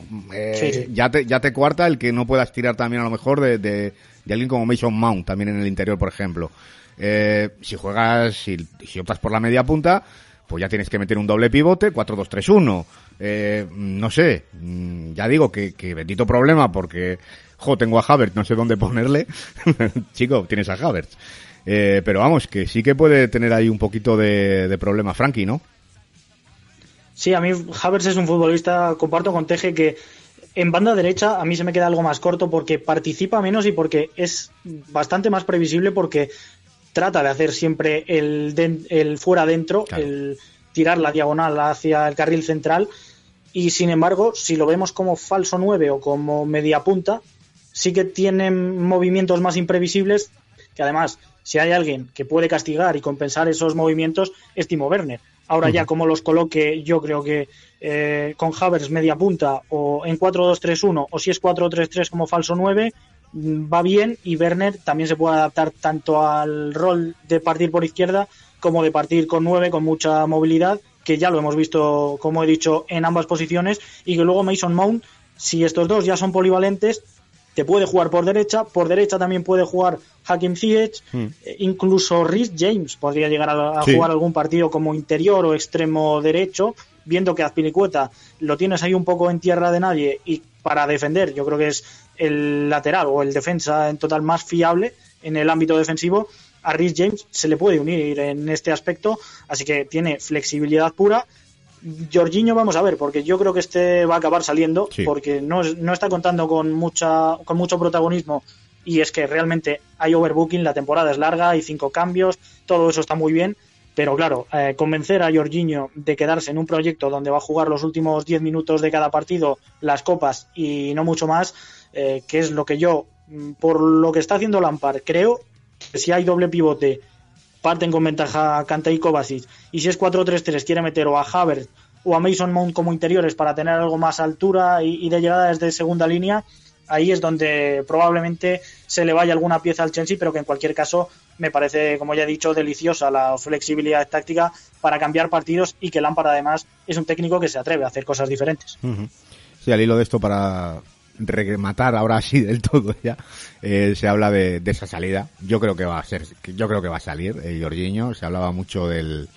Ya, te, ya te cuarta el que no puedas tirar también a lo mejor de de alguien como Mason Mount también en el interior, por ejemplo. Eh, si juegas, si, si, optas por la media punta, pues ya tienes que meter un doble pivote, 4-2-3-1. Eh, no sé, mm, ya digo que, bendito problema porque, jo, tengo a Havertz, no sé dónde ponerle. <laughs> Chico, tienes a Havertz. Eh, pero vamos, que sí que puede tener ahí un poquito de, de problema Frankie, ¿no? Sí, a mí Havertz es un futbolista, comparto con Teje que en banda derecha a mí se me queda algo más corto porque participa menos y porque es bastante más previsible porque trata de hacer siempre el, el fuera adentro, el tirar la diagonal hacia el carril central y sin embargo, si lo vemos como falso 9 o como media punta, sí que tiene movimientos más imprevisibles que además si hay alguien que puede castigar y compensar esos movimientos, es Timo Werner. Ahora ya como los coloque, yo creo que eh, con Havers media punta o en 4-2-3-1 o si es 4-3-3 como falso 9, mm, va bien y Werner también se puede adaptar tanto al rol de partir por izquierda como de partir con 9 con mucha movilidad, que ya lo hemos visto, como he dicho, en ambas posiciones y que luego Mason Mount, si estos dos ya son polivalentes, te puede jugar por derecha, por derecha también puede jugar Hakim Ziyech, Hmm. eh, incluso Rhys James podría llegar a, a Sí. jugar algún partido como interior o extremo derecho, viendo que Azpilicueta lo tienes ahí un poco en tierra de nadie y para defender yo creo que es el lateral o el defensa en total más fiable en el ámbito defensivo, a Rhys James se le puede unir en este aspecto, así que tiene flexibilidad pura. Jorginho vamos a ver, porque yo creo que este va a acabar saliendo, Sí. porque no, no está contando con mucha con mucho protagonismo y es que realmente hay overbooking, la temporada es larga, hay cinco cambios, todo eso está muy bien, pero claro, eh, convencer a Jorginho de quedarse en un proyecto donde va a jugar los últimos 10 minutos de cada partido, las copas y no mucho más, eh, que es lo que yo, mm, por lo que está haciendo Lampard, creo que si hay doble pivote, parten con ventaja Kante y Kovacic, y si es 4-3-3 quiere meter o a Havertz o a Mason Mount como interiores para tener algo más altura y de llegada desde segunda línea, ahí es donde probablemente se le vaya alguna pieza al Chelsea, pero que en cualquier caso me parece, como ya he dicho, deliciosa la flexibilidad táctica para cambiar partidos y que Lampard además es un técnico que se atreve a hacer cosas diferentes. Ujú. Sí, al hilo de esto, para rematar ahora sí del todo ya, eh, se habla de, esa salida. Yo creo que va a ser, yo creo que va a salir, eh, Jorginho. Se hablaba mucho del,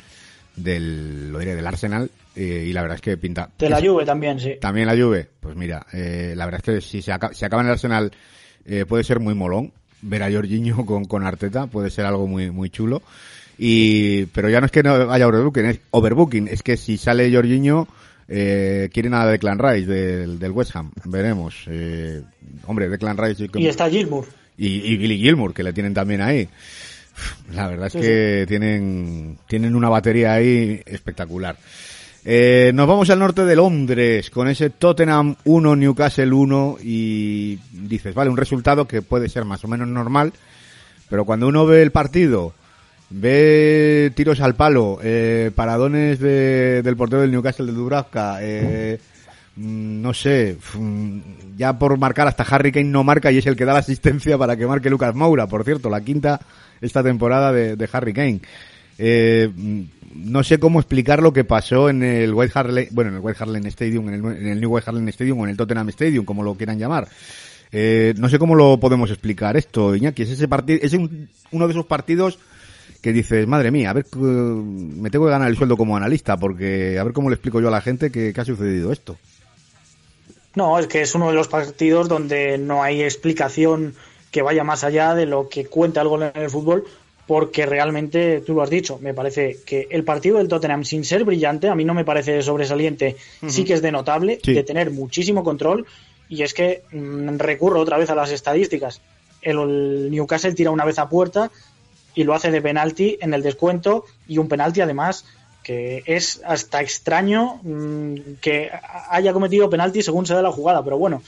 del, lo diré, del Arsenal, eh, y la verdad es que pinta. De la Juve también, sí. También la Juve, pues mira, eh, la verdad es que si se, aca- si acaba en el Arsenal eh, puede ser muy molón ver a Jorginho <laughs> con, con Arteta, puede ser algo muy muy chulo. Y pero ya no es que no haya overbooking, es overbooking, es que si sale Jorginho eh, quieren a Declan Rice del, del West Ham, veremos. Eh, hombre, Declan Rice Y está Gilmour. y, y Billy Gilmour, que le tienen también ahí. La verdad es Sí, que tienen, tienen una batería ahí espectacular. Eh, nos vamos al norte de Londres con ese Tottenham 1, Newcastle 1 y dices, vale, un resultado que puede ser más o menos normal, pero cuando uno ve el partido, ve tiros al palo, eh, paradones de- del portero del Newcastle de Dubravka, eh, mm, no sé, mm, ya por marcar hasta Harry Kane no marca y es el que da la asistencia para que marque Lucas Moura, por cierto, la quinta esta temporada de, de Harry Kane. Eh, mm, no sé cómo explicar lo que pasó en el White bueno, en el White Hart Stadium, en el, en el New White Hart Stadium o en el Tottenham Stadium, como lo quieran llamar. Eh, no sé cómo lo podemos explicar esto, Iñaki. Es ese partido, es un- uno de esos partidos que dices, madre mía, a ver, eh, me tengo que ganar el sueldo como analista, porque a ver cómo le explico yo a la gente que, que ha sucedido esto. No, es que es uno de los partidos donde no hay explicación que vaya más allá de lo que cuenta el gol en el fútbol, porque realmente, tú lo has dicho, me parece que el partido del Tottenham, sin ser brillante, a mí no me parece sobresaliente, sí que es de notable, Sí. de tener muchísimo control, y es que mm, recurro otra vez a las estadísticas. El, el Newcastle tira una vez a puerta y lo hace de penalti en el descuento, y un penalti además que es hasta extraño mm, que haya cometido penalti según se da la jugada, pero bueno,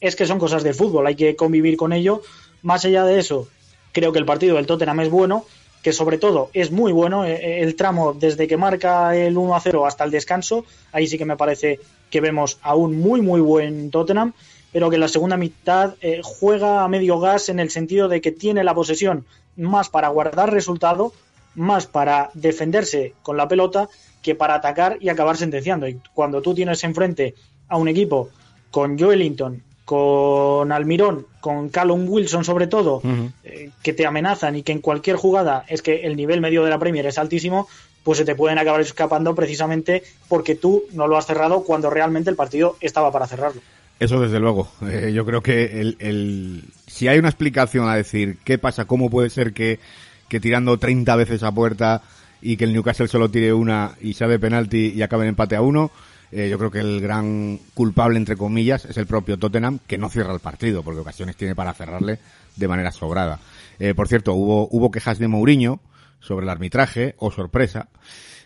es que son cosas del fútbol, hay que convivir con ello. Más allá de eso, creo que el partido del Tottenham es bueno, que sobre todo es muy bueno eh, el tramo desde que marca el 1 a 0 hasta el descanso, ahí sí que me parece que vemos a un muy muy buen Tottenham, pero que en la segunda mitad eh, juega a medio gas en el sentido de que tiene la posesión más para guardar resultado, más para defenderse con la pelota que para atacar y acabar sentenciando. Y cuando tú tienes enfrente a un equipo con Joelinton, con Almirón, con Callum Wilson sobre todo, eh, que te amenazan y que en cualquier jugada es que el nivel medio de la Premier es altísimo, pues se te pueden acabar escapando precisamente porque tú no lo has cerrado cuando realmente el partido estaba para cerrarlo. Eso desde luego. Eh, yo creo que el, el- si hay una explicación a decir qué pasa, cómo puede ser que, que tirando 30 veces a puerta y que el Newcastle solo tire una y sea de penalti y acabe en empate a uno, eh, yo creo que el gran culpable, entre comillas, es el propio Tottenham, que no cierra el partido, porque ocasiones tiene para cerrarle de manera sobrada. Eh, por cierto, hubo, hubo quejas de Mourinho sobre el arbitraje, o sorpresa.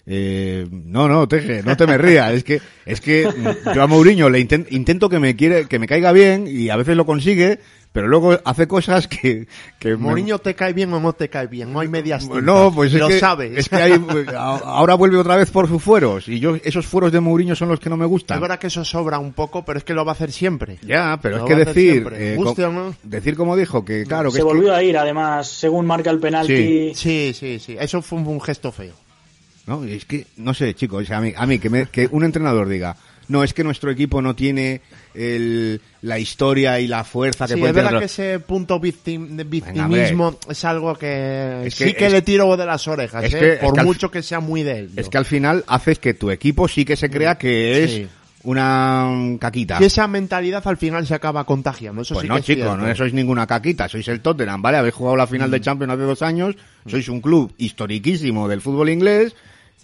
Eh, no, no, Teje, no te me rías. Es que, es que mm, yo a Mourinho le inten- intento que me quiere, que me caiga bien y a veces lo consigue, pero luego hace cosas que... que me- Mourinho te cae bien o no te cae bien, no hay medias tintas. No, pues es lo que, sabes. es que hay- ahora vuelve otra vez por sus fueros y yo esos fueros de Mourinho son los que no me gustan. Es verdad que eso sobra un poco, pero es que lo va a hacer siempre. Ya, pero Lo es que decir, siempre, eh, guste co- o no. decir como dijo que claro que Se volvió a ir, además, según marca el penalti. Sí, sí, sí. Eso fue un, un gesto feo. No, es que, no sé, chicos, o sea, a mí, a mí que, me- que un entrenador diga, no, es que nuestro equipo no tiene el, la historia y la fuerza que Sí, puede es verdad que ese punto victim- de Venga, victimismo es algo que Es sí que es- le tiro de las orejas, es ¿eh? que- por que al- mucho que sea muy de él. Es que al final haces que tu equipo sí que se crea que es Sí. una mm, caquita. Y esa mentalidad al final se acaba contagiando. Eso Pues sí no, chicos, no sois ninguna caquita, sois el Tottenham, ¿vale? Habéis jugado la final de Mm. Champions hace dos años, sois un club historiquísimo del fútbol inglés,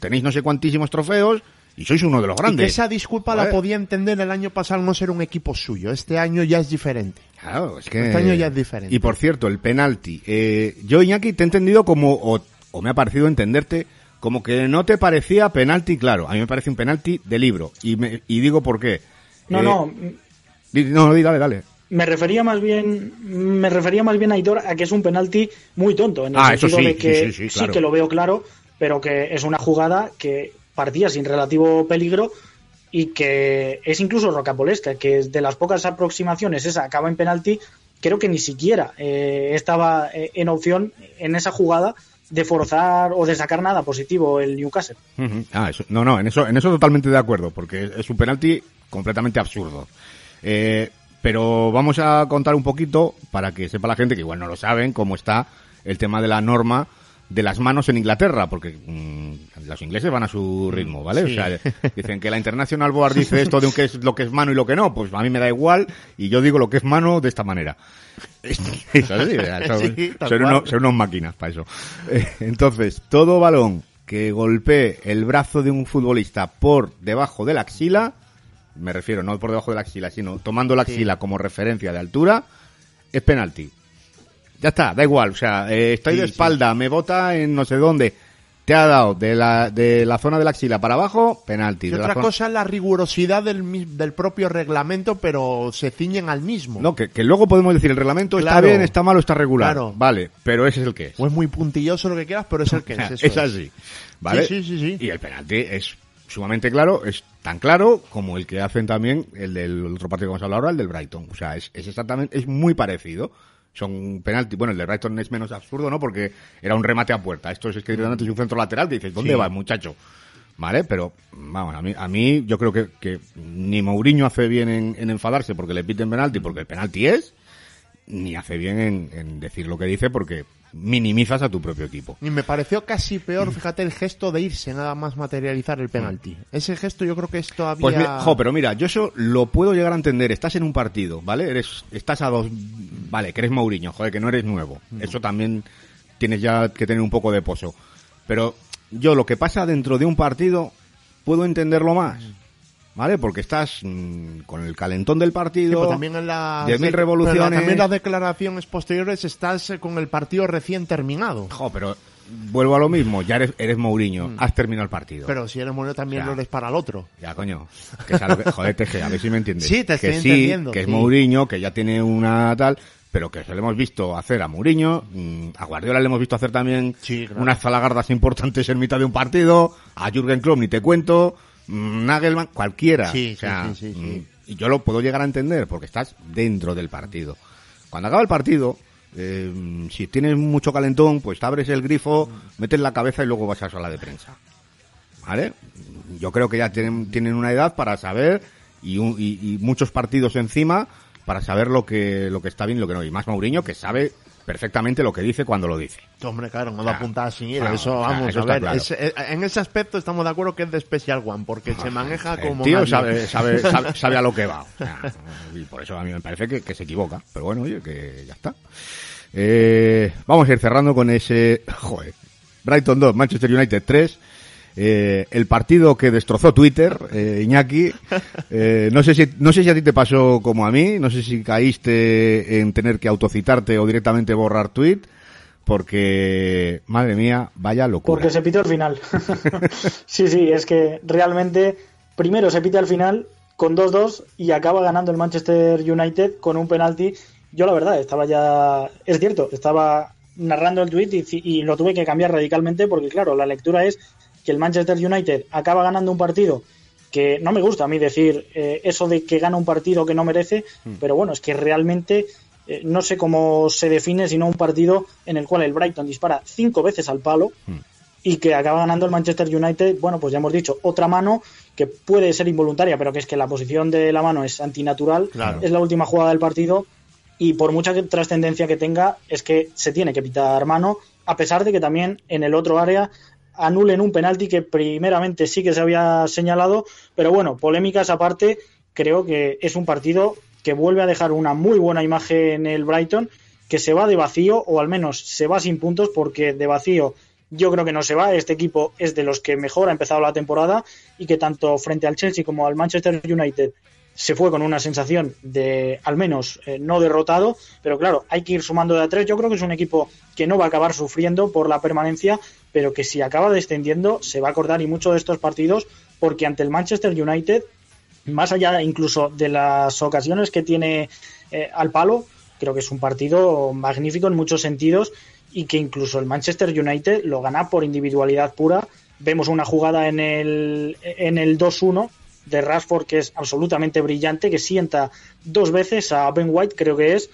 tenéis no sé cuantísimos trofeos y sois uno de los Y que grandes. esa disculpa la podía entender el año pasado al no ser un equipo suyo. Este año ya es diferente. Claro, es que... Este año ya es diferente. Y por cierto, el penalti. Eh, yo, Iñaki, te he entendido como, o, o me ha parecido entenderte, como que no te parecía penalti, claro. A mí me parece un penalti de libro. Y, me, y digo por qué. No, Eh, no, di- No, di, dale, dale. me refería más bien me refería más bien Aitor a que es un penalti muy tonto en el Ah, eso sentido sí, de que sí, sí, sí, claro. que lo veo claro pero que es una jugada que partía sin relativo peligro y que es incluso rocapolesca que es de las pocas aproximaciones esa acaba en penalti creo que ni siquiera eh, estaba eh, en opción en esa jugada de forzar o de sacar nada positivo el Newcastle. Ah, no, no, en eso, en eso totalmente de acuerdo, porque es un penalti completamente absurdo. Eh, pero vamos a contar un poquito para que sepa la gente que igual no lo saben cómo está el tema de la norma de las manos en Inglaterra, porque mm, los ingleses van a su ritmo, ¿vale? Sí. O sea, <laughs> dicen que la International Board dice esto de un que es lo que es mano y lo que no, pues a mí me da igual y yo digo lo que es mano de esta manera. <laughs> Es así, o sea, son, Sí, son son unos máquinas para eso. Eh, Entonces, todo balón que golpee el brazo de un futbolista por debajo de la axila, me refiero no por debajo de la axila, sino tomando la axila como referencia de altura, es penalti. Ya está, da igual, o sea, eh, estoy Sí, de sí. espalda, me bota en no sé dónde, te ha dado de la, de la zona de la axila para abajo, penalti. Y otra zona- cosa es la rigurosidad del, del propio reglamento, pero se ciñen al mismo. No, que, que luego podemos decir el reglamento está bien, está malo, está regular. Claro. Vale, pero ese es el que es. O es muy puntilloso lo que quieras, pero es el que <laughs> es. eso es así. ¿Vale? Sí, sí, sí, sí. Y el penalti es sumamente claro, es tan claro como el que hacen también el del otro partido que vamos a hablar ahora, el del Brighton. O sea, es, es exactamente, es muy parecido. Son penalti, bueno, el de Brighton es menos absurdo, ¿no? Porque era un remate a puerta. Esto es, que directamente es un centro lateral dices, ¿dónde Sí. va, muchacho? ¿Vale? Pero, vamos, a mí, a mí yo creo que, que ni Mourinho hace bien en, en enfadarse porque le piten penalti, porque el penalti es, ni hace bien en, en decir lo que dice porque minimizas a tu propio equipo. Y me pareció casi peor, fíjate, el gesto de irse, nada más materializar el penalti. Ese gesto yo creo que es todavía... Pues mira, jo, pero mira, yo eso lo puedo llegar a entender. Estás en un partido, ¿vale? Eres, estás a dos, vale, que eres Mourinho, joder, que no eres nuevo. Eso también tienes ya que tener un poco de pozo. Pero yo lo que pasa dentro de un partido puedo entenderlo más, ¿vale? Porque estás mm, con el calentón del Sí, partido. pero también en las 10.000 de- revoluciones. pero también las declaraciones posteriores estás eh, con el partido recién terminado. Jo, pero vuelvo a lo mismo, ya eres, eres Mourinho, has terminado el partido. Pero si eres bueno también lo eres para el otro. Ya, coño. Que es a lo que, joder, Teje, a ver si me entiendes. Sí, te que estoy sí, entendiendo, Que es sí. Mourinho, que ya tiene una tal, pero que se lo hemos visto hacer a Mourinho, mm, a Guardiola le hemos visto hacer también Sí, claro. unas zalagardas importantes en mitad de un partido, a Jürgen Klopp ni te cuento, mm, Nagelman, cualquiera. Sí, o sea, sí, sí, sí, sí. mm, Y yo lo puedo llegar a entender, porque estás dentro del partido. Cuando acaba el partido, eh, si tienes mucho calentón, pues te abres el grifo, metes la cabeza y luego vas a la sala de prensa. ¿Vale? Yo creo que ya tienen, tienen una edad para saber y, un- y- y muchos partidos encima para saber lo que, lo que está bien y lo que no. Y más Mourinho que sabe perfectamente lo que dice cuando lo dice. Hombre, claro, no lo Claro, apuntas sin ir. claro, eso, claro, vamos eso a ver. es- eh, en ese aspecto estamos de acuerdo que es de Special One, porque se maneja El como. tío sabe, sabe, <laughs> sabe, sabe a lo que va. Sea, y por eso a mí me parece que, que se equivoca. Pero bueno, oye, que ya está. Eh, vamos a ir cerrando con ese... Joder. Brighton 2, Manchester United 3. Eh, el partido que destrozó Twitter, eh, Iñaki. <laughs> Eh, no sé si no sé si a ti te pasó como a mí, no sé si caíste en tener que autocitarte o directamente borrar tweet, porque madre mía, vaya locura. Porque se pita al final. <laughs> sí, sí, es que realmente primero se pita al final con 2-2 y acaba ganando el Manchester United con un penalti yo la verdad estaba ya, es cierto, estaba narrando el tweet y, lo tuve que cambiar radicalmente porque claro, la lectura es que el Manchester United acaba ganando un partido que no me gusta a mí decir eh, eso de que gana un partido que no merece, hmm. pero bueno, es que realmente eh, no sé cómo se define, sino un partido en el cual el Brighton dispara cinco veces al palo hmm. y que acaba ganando el Manchester United, bueno, pues ya hemos dicho, otra mano que puede ser involuntaria, pero que es que la posición de la mano es antinatural, es la última jugada del partido y por mucha trascendencia que tenga, es que se tiene que pitar mano, a pesar de que también en el otro área anulen un penalti que primeramente sí que se había señalado, pero bueno, polémicas aparte, creo que es un partido que vuelve a dejar una muy buena imagen en el Brighton, que se va de vacío, o al menos se va sin puntos, porque de vacío yo creo que no se va. Este equipo es de los que mejor ha empezado la temporada y que tanto frente al Chelsea como al Manchester United se fue con una sensación de al menos eh, no derrotado, pero claro, hay que ir sumando de a tres. Yo creo que es un equipo que no va a acabar sufriendo por la permanencia, pero que si acaba descendiendo se va a acordar y mucho de estos partidos porque ante el Manchester United, más allá incluso de las ocasiones que tiene eh, al palo, creo que es un partido magnífico en muchos sentidos y que incluso el Manchester United lo gana por individualidad pura. Vemos una jugada en el, en el 2-1 de Rashford que es absolutamente brillante, que sienta dos veces a Ben White, creo que es,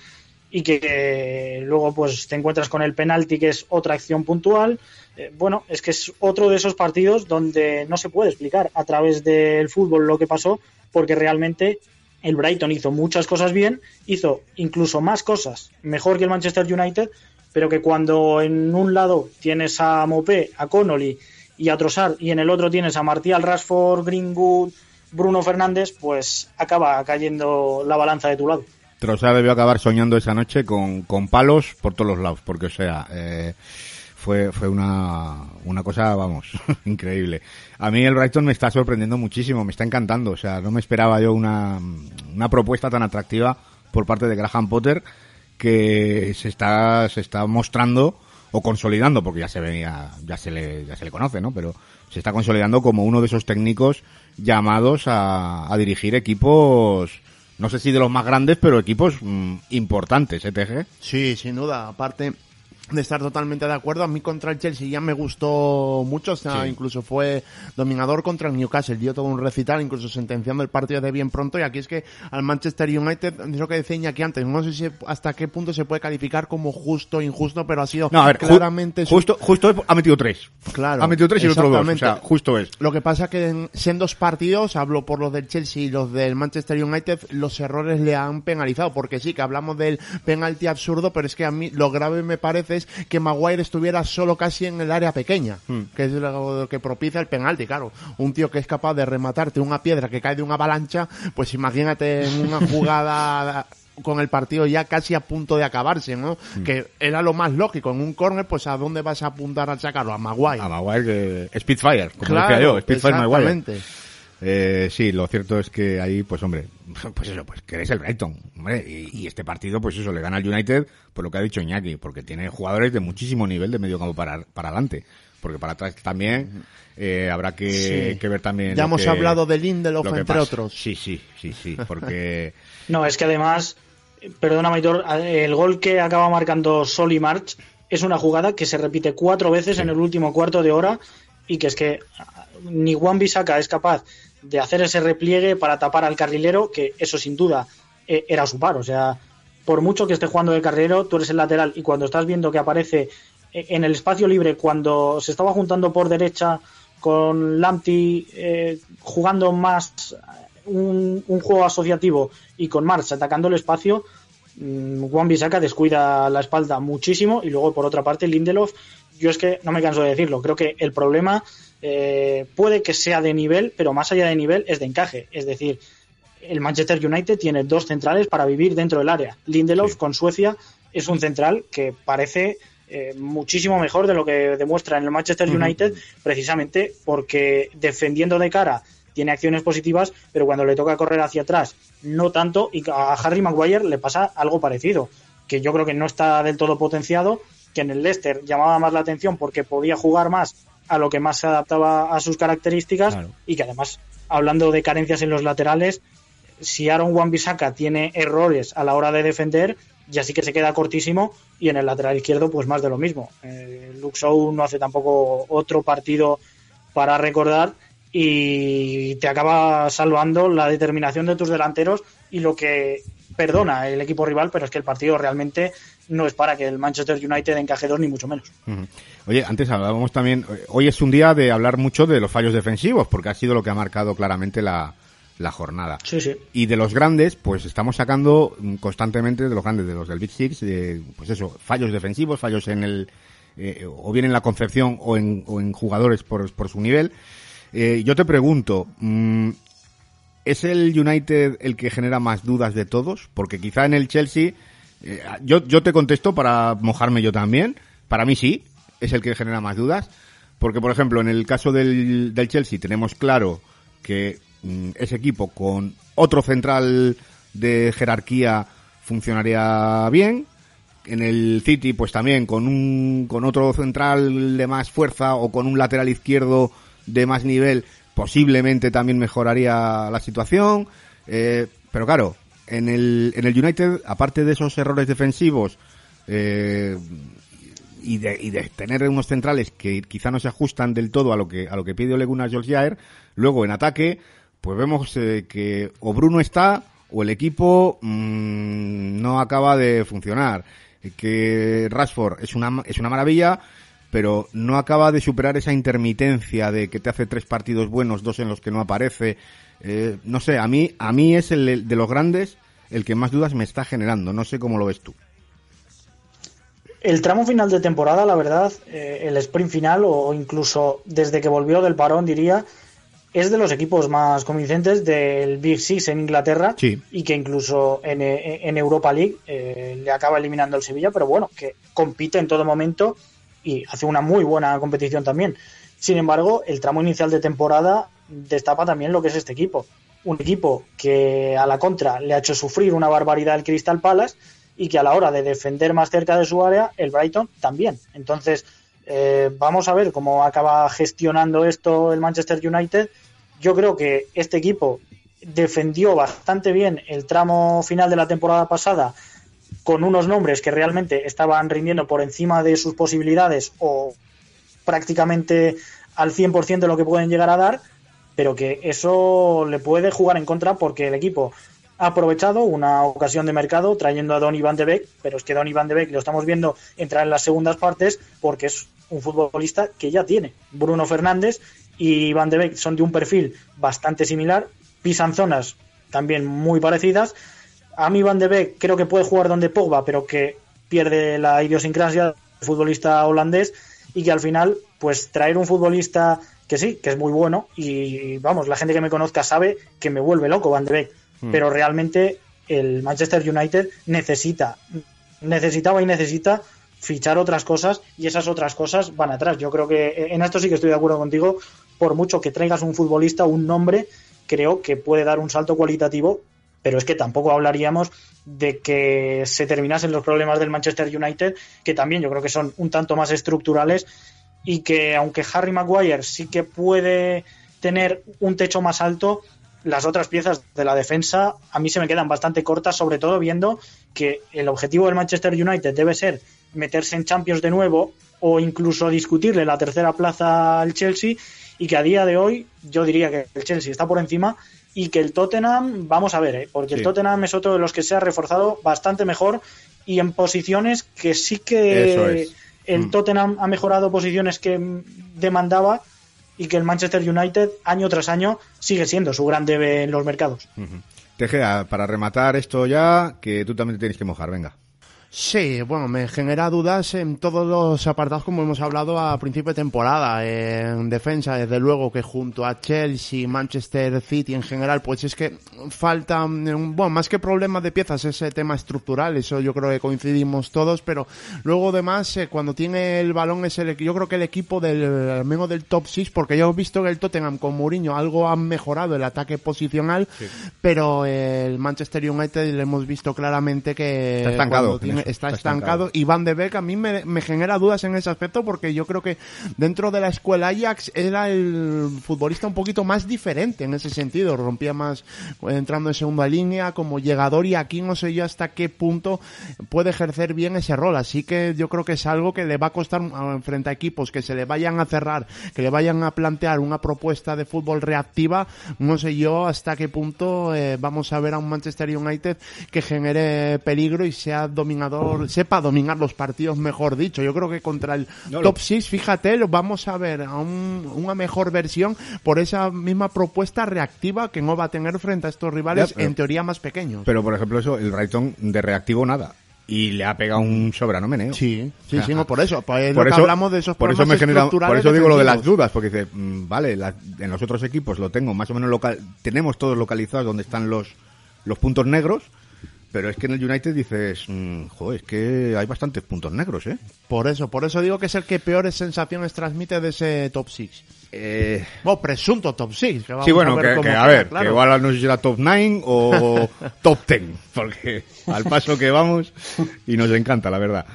y que luego pues te encuentras con el penalti que es otra acción puntual. Eh, bueno, es que es otro de esos partidos donde no se puede explicar a través del fútbol lo que pasó, porque realmente el Brighton hizo muchas cosas bien, hizo incluso más cosas mejor que el Manchester United, pero que cuando en un lado tienes a Mopé, a Connolly y a Trossard y en el otro tienes a Martial, Rashford, Greenwood, Bruno Fernández, pues acaba cayendo la balanza de tu lado. Trossard debió acabar soñando esa noche con, con palos por todos los lados, porque, o sea, eh, fue, fue una, una cosa, vamos, <laughs> increíble. A mí el Brighton me está sorprendiendo muchísimo, me está encantando, o sea, no me esperaba yo una, una propuesta tan atractiva por parte de Graham Potter que se está, se está mostrando o consolidando, porque ya se venía, ya se le, ya se le conoce, ¿no? Pero se está consolidando como uno de esos técnicos llamados a, a dirigir equipos no sé si de los más grandes, pero equipos mm, importantes, ¿eh, Sí, sin duda. Aparte, de estar totalmente de acuerdo. A mí contra el Chelsea ya me gustó mucho, o sea, incluso fue dominador contra el Newcastle, dio todo un recital, incluso sentenciando el partido de bien pronto. Y aquí es que al Manchester United, es lo que decía aquí antes, no sé si hasta qué punto se puede calificar como justo o injusto, pero ha sido no, a ver, claramente... justo, justo ha metido tres. Claro. Ha metido tres y el otro dos, o sea, justo es. Lo que pasa que en, siendo dos partidos, hablo por los del Chelsea y los del Manchester United, los errores le han penalizado, porque sí, que hablamos del penalti absurdo, pero es que a mí lo grave me parece que Maguire estuviera solo casi en el área pequeña, hmm. que es lo que propicia el penalti, claro. Un tío que es capaz de rematarte una piedra que cae de una avalancha, pues imagínate en una <laughs> jugada con el partido ya casi a punto de acabarse, ¿no? Hmm. Que era lo más lógico. En un córner, pues ¿a dónde vas a apuntar a sacarlo? A Maguire. A Maguire, que... Spitfire, como decía yo. Spitfire Maguire. Eh, sí, lo cierto es que ahí, pues hombre, <laughs> pues eso, pues que eres el Brighton, hombre, y, este partido, pues eso, le gana al United, por lo que ha dicho Iñaki, porque tiene jugadores de muchísimo nivel de medio campo para, para adelante, porque para atrás también eh, habrá que, ver también. Ya hemos hablado de Lindelof, entre otros. Sí, sí, sí, sí, <laughs> porque... no, es que además, perdona, Maitor, el gol que acaba marcando Sol March es una jugada que se repite cuatro veces en el último cuarto de hora y que es que ni Juan Bisaca es capaz de hacer ese repliegue para tapar al carrilero, que eso sin duda eh, era su par. O sea, por mucho que esté jugando de carrilero, tú eres el lateral y cuando estás viendo que aparece eh, en el espacio libre, cuando se estaba juntando por derecha con Lamptey eh, jugando más un, juego asociativo y con Marx atacando el espacio, mm, Juan Bisaca descuida la espalda muchísimo y luego por otra parte Lindelof, yo es que no me canso de decirlo, creo que el problema eh, puede que sea de nivel, pero más allá de nivel es de encaje. Es decir, el Manchester United tiene dos centrales para vivir dentro del área. Lindelof con Suecia es un central que parece eh, muchísimo mejor de lo que demuestra en el Manchester United, precisamente porque defendiendo de cara tiene acciones positivas, pero cuando le toca correr hacia atrás, no tanto. Y a Harry Maguire le pasa algo parecido, que yo creo que no está del todo potenciado, que en el Leicester llamaba más la atención porque podía jugar más a lo que más se adaptaba a sus características y que además, hablando de carencias en los laterales, si Aaron Wan-Bissaka tiene errores a la hora de defender, ya sí que se queda cortísimo y en el lateral izquierdo pues más de lo mismo. Eh, Luxou no hace tampoco otro partido para recordar y te acaba salvando la determinación de tus delanteros y lo que perdona el equipo rival, pero es que el partido realmente no es para que el Manchester United encaje dos ni mucho menos. Oye, antes hablábamos también, hoy es un día de hablar mucho de los fallos defensivos, porque ha sido lo que ha marcado claramente la, la jornada. Sí, sí. Y de los grandes, pues estamos sacando constantemente de los grandes, de los del Big Six, de, pues eso, fallos defensivos, fallos en el, eh, o bien en la concepción o en, o en jugadores por, por su nivel. Eh, yo te pregunto, mm, ¿es el United el que genera más dudas de todos? Porque quizá en el Chelsea, eh, yo, yo te contesto para mojarme yo también, para mí sí, es el que genera más dudas. Porque, por ejemplo, en el caso del, del Chelsea tenemos claro que Mm, ese equipo con otro central de jerarquía funcionaría bien. En el City, pues también con un, con otro central de más fuerza o con un lateral izquierdo de más nivel, posiblemente también mejoraría la situación. Eh, pero claro, en el, en el United, aparte de esos errores defensivos, eh, y de, y de tener unos centrales que quizá no se ajustan del todo a lo que, a lo que pide Ole Gunnar Solskjaer, luego en ataque, pues vemos eh, que o Bruno está o el equipo mmm, no acaba de funcionar. Que Rashford es una, es una maravilla, pero no acaba de superar esa intermitencia de que te hace tres partidos buenos, dos en los que no aparece. Eh, no sé, a mí, a mí es el de los grandes el que más dudas me está generando. No sé cómo lo ves tú. El tramo final de temporada, la verdad, eh, el sprint final o incluso desde que volvió del parón, diría, es de los equipos más convincentes del Big Six en Inglaterra sí. y que incluso en, en Europa League eh, le acaba eliminando el Sevilla, pero bueno, que compite en todo momento y hace una muy buena competición también. Sin embargo, el tramo inicial de temporada destapa también lo que es este equipo. Un equipo que a la contra le ha hecho sufrir una barbaridad el Crystal Palace y que a la hora de defender más cerca de su área, el Brighton también. Entonces, eh, vamos a ver cómo acaba gestionando esto el Manchester United yo creo que este equipo defendió bastante bien el tramo final de la temporada pasada con unos nombres que realmente estaban rindiendo por encima de sus posibilidades o prácticamente al 100% de lo que pueden llegar a dar, pero que eso le puede jugar en contra porque el equipo ha aprovechado una ocasión de mercado trayendo a Donny Van de Beek, pero es que Donny Van de Beek lo estamos viendo entrar en las segundas partes porque es un futbolista que ya tiene. Bruno Fernández y Van de Beek son de un perfil bastante similar, pisan zonas también muy parecidas. A mí Van de Beek creo que puede jugar donde Pogba, pero que pierde la idiosincrasia del futbolista holandés y que al final, pues traer un futbolista que sí, que es muy bueno y vamos, la gente que me conozca sabe que me vuelve loco Van de Beek, mm. pero realmente el Manchester United necesita, necesitaba y necesita fichar otras cosas y esas otras cosas van atrás. Yo creo que en esto sí que estoy de acuerdo contigo, por mucho que traigas un futbolista, un nombre, creo que puede dar un salto cualitativo, pero es que tampoco hablaríamos de que se terminasen los problemas del Manchester United, que también yo creo que son un tanto más estructurales y que aunque Harry Maguire sí que puede tener un techo más alto, las otras piezas de la defensa a mí se me quedan bastante cortas, sobre todo viendo que el objetivo del Manchester United debe ser meterse en Champions de nuevo o incluso discutirle la tercera plaza al Chelsea y que a día de hoy yo diría que el Chelsea está por encima y que el Tottenham, vamos a ver, ¿eh? porque sí. el Tottenham es otro de los que se ha reforzado bastante mejor y en posiciones que sí que es. el mm. Tottenham ha mejorado posiciones que demandaba y que el Manchester United año tras año sigue siendo su gran debe en los mercados. Uh -huh. Tejea, para rematar esto ya, que tú también te tienes que mojar, venga. Sí, bueno, me genera dudas en todos los apartados como hemos hablado a principio de temporada. En defensa, desde luego que junto a Chelsea, Manchester City en general, pues es que falta, bueno, más que problemas de piezas, ese tema estructural, eso yo creo que coincidimos todos, pero luego además, eh, cuando tiene el balón es el, yo creo que el equipo del, al menos del top 6, porque ya hemos visto que el Tottenham con Mourinho algo han mejorado el ataque posicional, sí. pero el Manchester United le hemos visto claramente que Está estancado tiene, está, estancado. Y Van de Beek a mí me, me, genera dudas en ese aspecto porque yo creo que dentro de la escuela Ajax era el futbolista un poquito más diferente en ese sentido. Rompía más entrando en segunda línea como llegador y aquí no sé yo hasta qué punto puede ejercer bien ese rol. Así que yo creo que es algo que le va a costar frente a equipos que se le vayan a cerrar, que le vayan a plantear una propuesta de fútbol reactiva. No sé yo hasta qué punto eh, vamos a ver a un Manchester United que genere peligro y sea dominador, sepa dominar los partidos, mejor dicho. Yo creo que contra el top 6, fíjate, vamos a ver a una mejor versión por esa misma propuesta reactiva que no va a tener frente a estos rivales en teoría más pequeños. Pero por ejemplo eso, el Brighton de reactivo nada y le ha pegado un soberano meneo. Sí, sí, sí, por eso. Pues por eso hablamos de esos por eso me genera, Por eso digo lo de las dudas, porque dice, mm, vale, en los otros equipos lo tengo más o menos local, tenemos todos localizados donde están los, los puntos negros, pero es que en el United dices, mmm, joder, es que hay bastantes puntos negros, ¿eh? Por eso, por eso digo que es el que peores sensaciones transmite de ese top 6. Eh... Bueno, presunto top 6. sí, bueno, que, a ver, que igual no sé si será top 9 o <laughs> top 10, porque al paso que vamos y nos encanta, la verdad.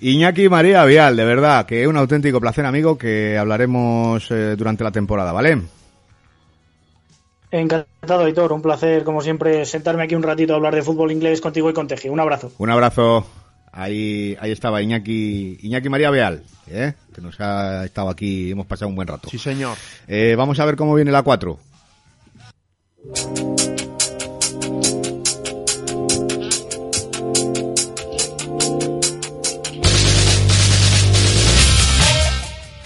Iñaki María Vial, de verdad, que es un auténtico placer, amigo, que hablaremos eh, durante la temporada, ¿vale? Encantado, Hitor. Un placer, como siempre, sentarme aquí un ratito a hablar de fútbol inglés contigo y con Teji. Un abrazo. Un abrazo. Ahí, ahí estaba Iñaki, Iñaki María Beal, ¿eh? que nos ha estado aquí, hemos pasado un buen rato. Sí, señor. Eh, vamos a ver cómo viene la 4.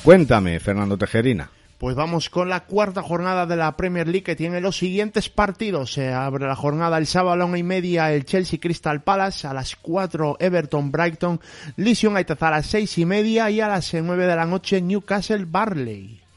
Cuéntame, Fernando Tejerina. Pues vamos con la cuarta jornada de la Premier League que tiene los siguientes partidos. Se abre la jornada el sábado a la una y media el Chelsea Crystal Palace, a las cuatro Everton Brighton, Leeds United a las seis y media y a las nueve de la noche Newcastle Barley.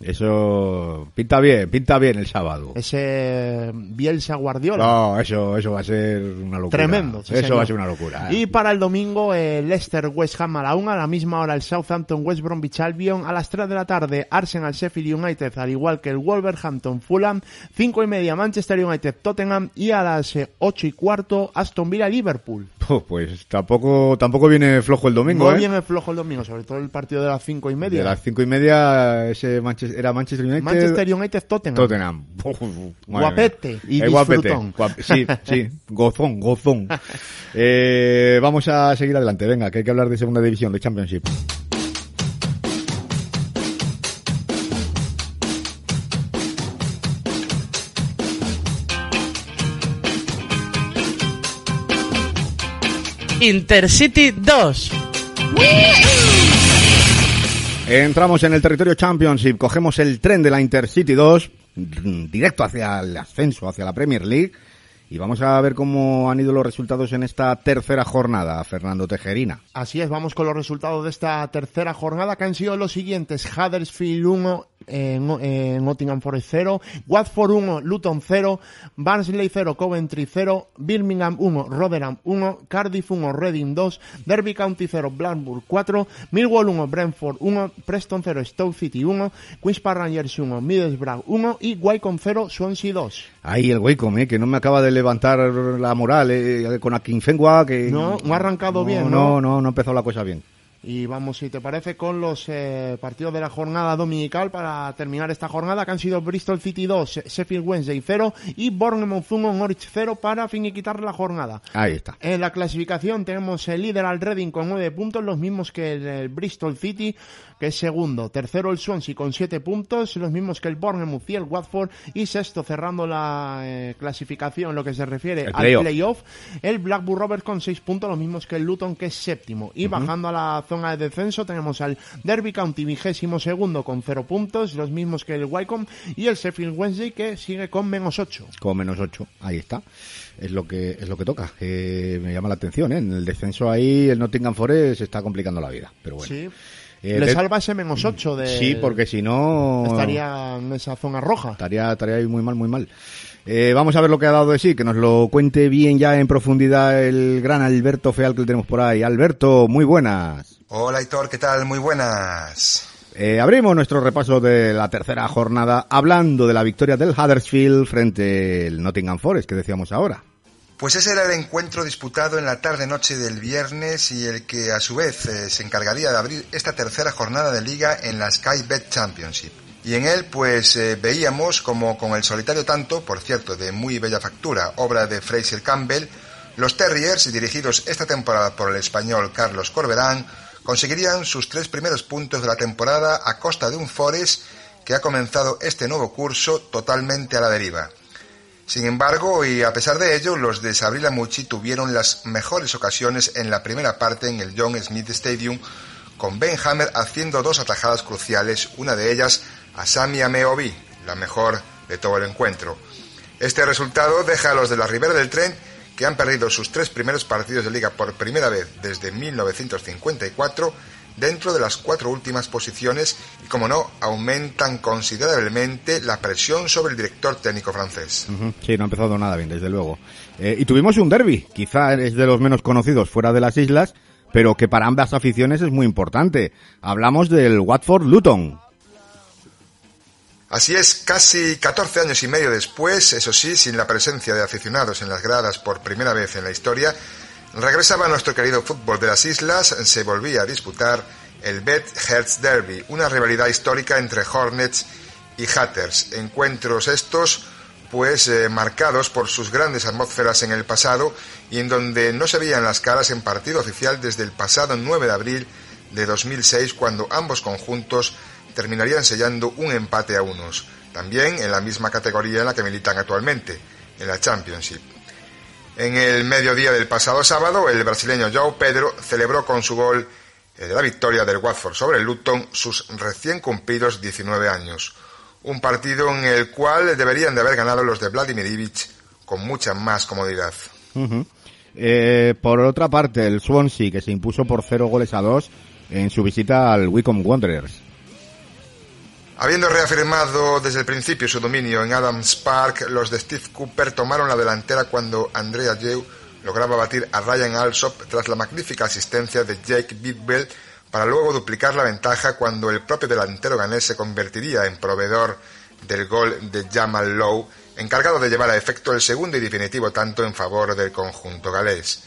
Eso pinta bien, pinta bien el sábado. Ese Bielsa Guardiola. No, eso, eso va a ser una locura. Tremendo. eso va a ser una locura. ¿eh? Y para el domingo, el Leicester West Ham a la una, a la misma hora el Southampton West Bromwich Albion, a las 3 de la tarde Arsenal Sheffield United, al igual que el Wolverhampton Fulham, cinco y media Manchester United Tottenham y a las eh, ocho y cuarto Aston Villa Liverpool. pues tampoco, tampoco viene flojo el domingo. No ¿eh? viene flojo el domingo, sobre todo el partido de las cinco y media. De las cinco y media Manchester, era Manchester United. Manchester United Tottenham. Tottenham. <laughs> guapete y disfrutón. sí, sí, gozón, gozón. <laughs> eh, vamos a seguir adelante, venga, que hay que hablar de segunda división, de Championship. Intercity 2. Entramos en el territorio Championship, cogemos el tren de la Intercity 2, directo hacia el ascenso, hacia la Premier League, y vamos a ver cómo han ido los resultados en esta tercera jornada, Fernando Tejerina. Así es, vamos con los resultados de esta tercera jornada, que han sido los siguientes. Huddersfield 1, eh, Nottingham Forest 0, Watford 1, Luton 0, Barnsley 0, Coventry 0, Birmingham 1, Rotherham 1, Cardiff 1, Reading 2, Derby County 0, Blackburn 4, Millwall 1, Brentford 1, Preston 0, Stoke City 1, Queen's Park Rangers 1, Middlesbrough 1 y Wycombe 0, Swansea 2. Ahí el Wycombe, eh, que no me acaba de levantar la moral eh, con Akinfengua, que... No, no ha arrancado bien, ¿no? No, no, no empezó la cosa bien. Y vamos, si te parece, con los eh, partidos de la jornada dominical para terminar esta jornada, que han sido Bristol City 2, Sheffield Wednesday 0 y Bournemouth 1, Norwich 0 para finiquitar la jornada. Ahí está. En la clasificación tenemos el líder al Reading con 9 puntos, los mismos que el Bristol City, que es segundo. Tercero el Swansea con siete puntos, los mismos que el Bournemouth y el Watford. Y sexto, cerrando la eh, clasificación, lo que se refiere al playoff, el Blackburn Rovers con seis puntos, los mismos que el Luton, que es séptimo. Y bajando a la zona de descenso, tenemos al Derby County vigésimo segundo con cero puntos, los mismos que el Wycombe. Y el Sheffield Wednesday, que sigue con menos ocho. Con menos ocho, ahí está es lo que es lo que toca que me llama la atención ¿eh? en el descenso ahí el Nottingham Forest se está complicando la vida pero bueno sí. Eh, Le salva ese menos 8 de... Sí, porque si no... Estaría en esa zona roja. Estaría, estaría ahí muy mal, muy mal. Eh, vamos a ver lo que ha dado de sí, que nos lo cuente bien ya en profundidad el gran Alberto Feal que tenemos por ahí. Alberto, muy buenas. Hola, Hitor, ¿qué tal? Muy buenas. Eh, abrimos nuestro repaso de la tercera jornada hablando de la victoria del Huddersfield frente al Nottingham Forest que decíamos ahora. Pues ese era el encuentro disputado en la tarde-noche del viernes y el que a su vez eh, se encargaría de abrir esta tercera jornada de liga en la Sky Bet Championship. Y en él pues eh, veíamos como con el solitario tanto, por cierto, de muy bella factura, obra de Fraser Campbell, los Terriers, dirigidos esta temporada por el español Carlos Corberán, conseguirían sus tres primeros puntos de la temporada a costa de un Forest que ha comenzado este nuevo curso totalmente a la deriva. Sin embargo, y a pesar de ello, los de Sabrina Mucci tuvieron las mejores ocasiones en la primera parte en el John Smith Stadium, con Ben Hammer haciendo dos atajadas cruciales, una de ellas a Sami Ameobi, la mejor de todo el encuentro. Este resultado deja a los de la Ribera del Tren, que han perdido sus tres primeros partidos de liga por primera vez desde 1954, dentro de las cuatro últimas posiciones y, como no, aumentan considerablemente la presión sobre el director técnico francés. Sí, no ha empezado nada bien, desde luego. Eh, y tuvimos un derby, quizá es de los menos conocidos fuera de las islas, pero que para ambas aficiones es muy importante. Hablamos del Watford Luton. Así es, casi 14 años y medio después, eso sí, sin la presencia de aficionados en las gradas por primera vez en la historia, Regresaba nuestro querido fútbol de las islas, se volvía a disputar el Bet Hertz Derby, una rivalidad histórica entre Hornets y Hatters. Encuentros estos, pues, eh, marcados por sus grandes atmósferas en el pasado y en donde no se veían las caras en partido oficial desde el pasado 9 de abril de 2006, cuando ambos conjuntos terminarían sellando un empate a unos, también en la misma categoría en la que militan actualmente, en la Championship. En el mediodía del pasado sábado, el brasileño João Pedro celebró con su gol de la victoria del Watford sobre el Luton sus recién cumplidos 19 años. Un partido en el cual deberían de haber ganado los de Vladimir Ivic con mucha más comodidad. Eh, por otra parte, el Swansea, que se impuso por cero goles a dos en su visita al Wycombe Wanderers. Habiendo reafirmado desde el principio su dominio en Adams Park, los de Steve Cooper tomaron la delantera cuando Andrea Yeu lograba batir a Ryan Alsop tras la magnífica asistencia de Jake Bidwell para luego duplicar la ventaja cuando el propio delantero ganés se convertiría en proveedor del gol de Jamal Lowe, encargado de llevar a efecto el segundo y definitivo tanto en favor del conjunto galés.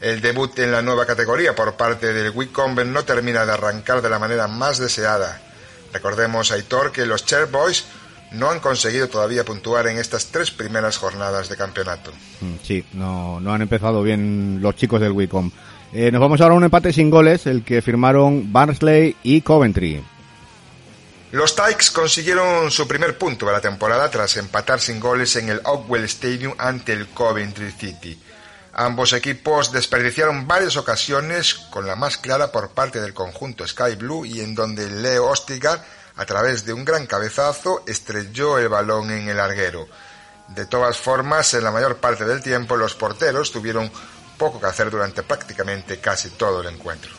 El debut en la nueva categoría por parte del Wycombe no termina de arrancar de la manera más deseada. Recordemos, Aitor, que los Boys no han conseguido todavía puntuar en estas tres primeras jornadas de campeonato. Mm, sí, no, no han empezado bien los chicos del Wicom. Eh, nos vamos ahora a un empate sin goles, el que firmaron Barnsley y Coventry. Los Tykes consiguieron su primer punto de la temporada tras empatar sin goles en el Oakwell Stadium ante el Coventry City. Ambos equipos desperdiciaron varias ocasiones, con la más clara por parte del conjunto Sky Blue y en donde Leo Ostigar, a través de un gran cabezazo, estrelló el balón en el larguero. De todas formas, en la mayor parte del tiempo los porteros tuvieron poco que hacer durante prácticamente casi todo el encuentro.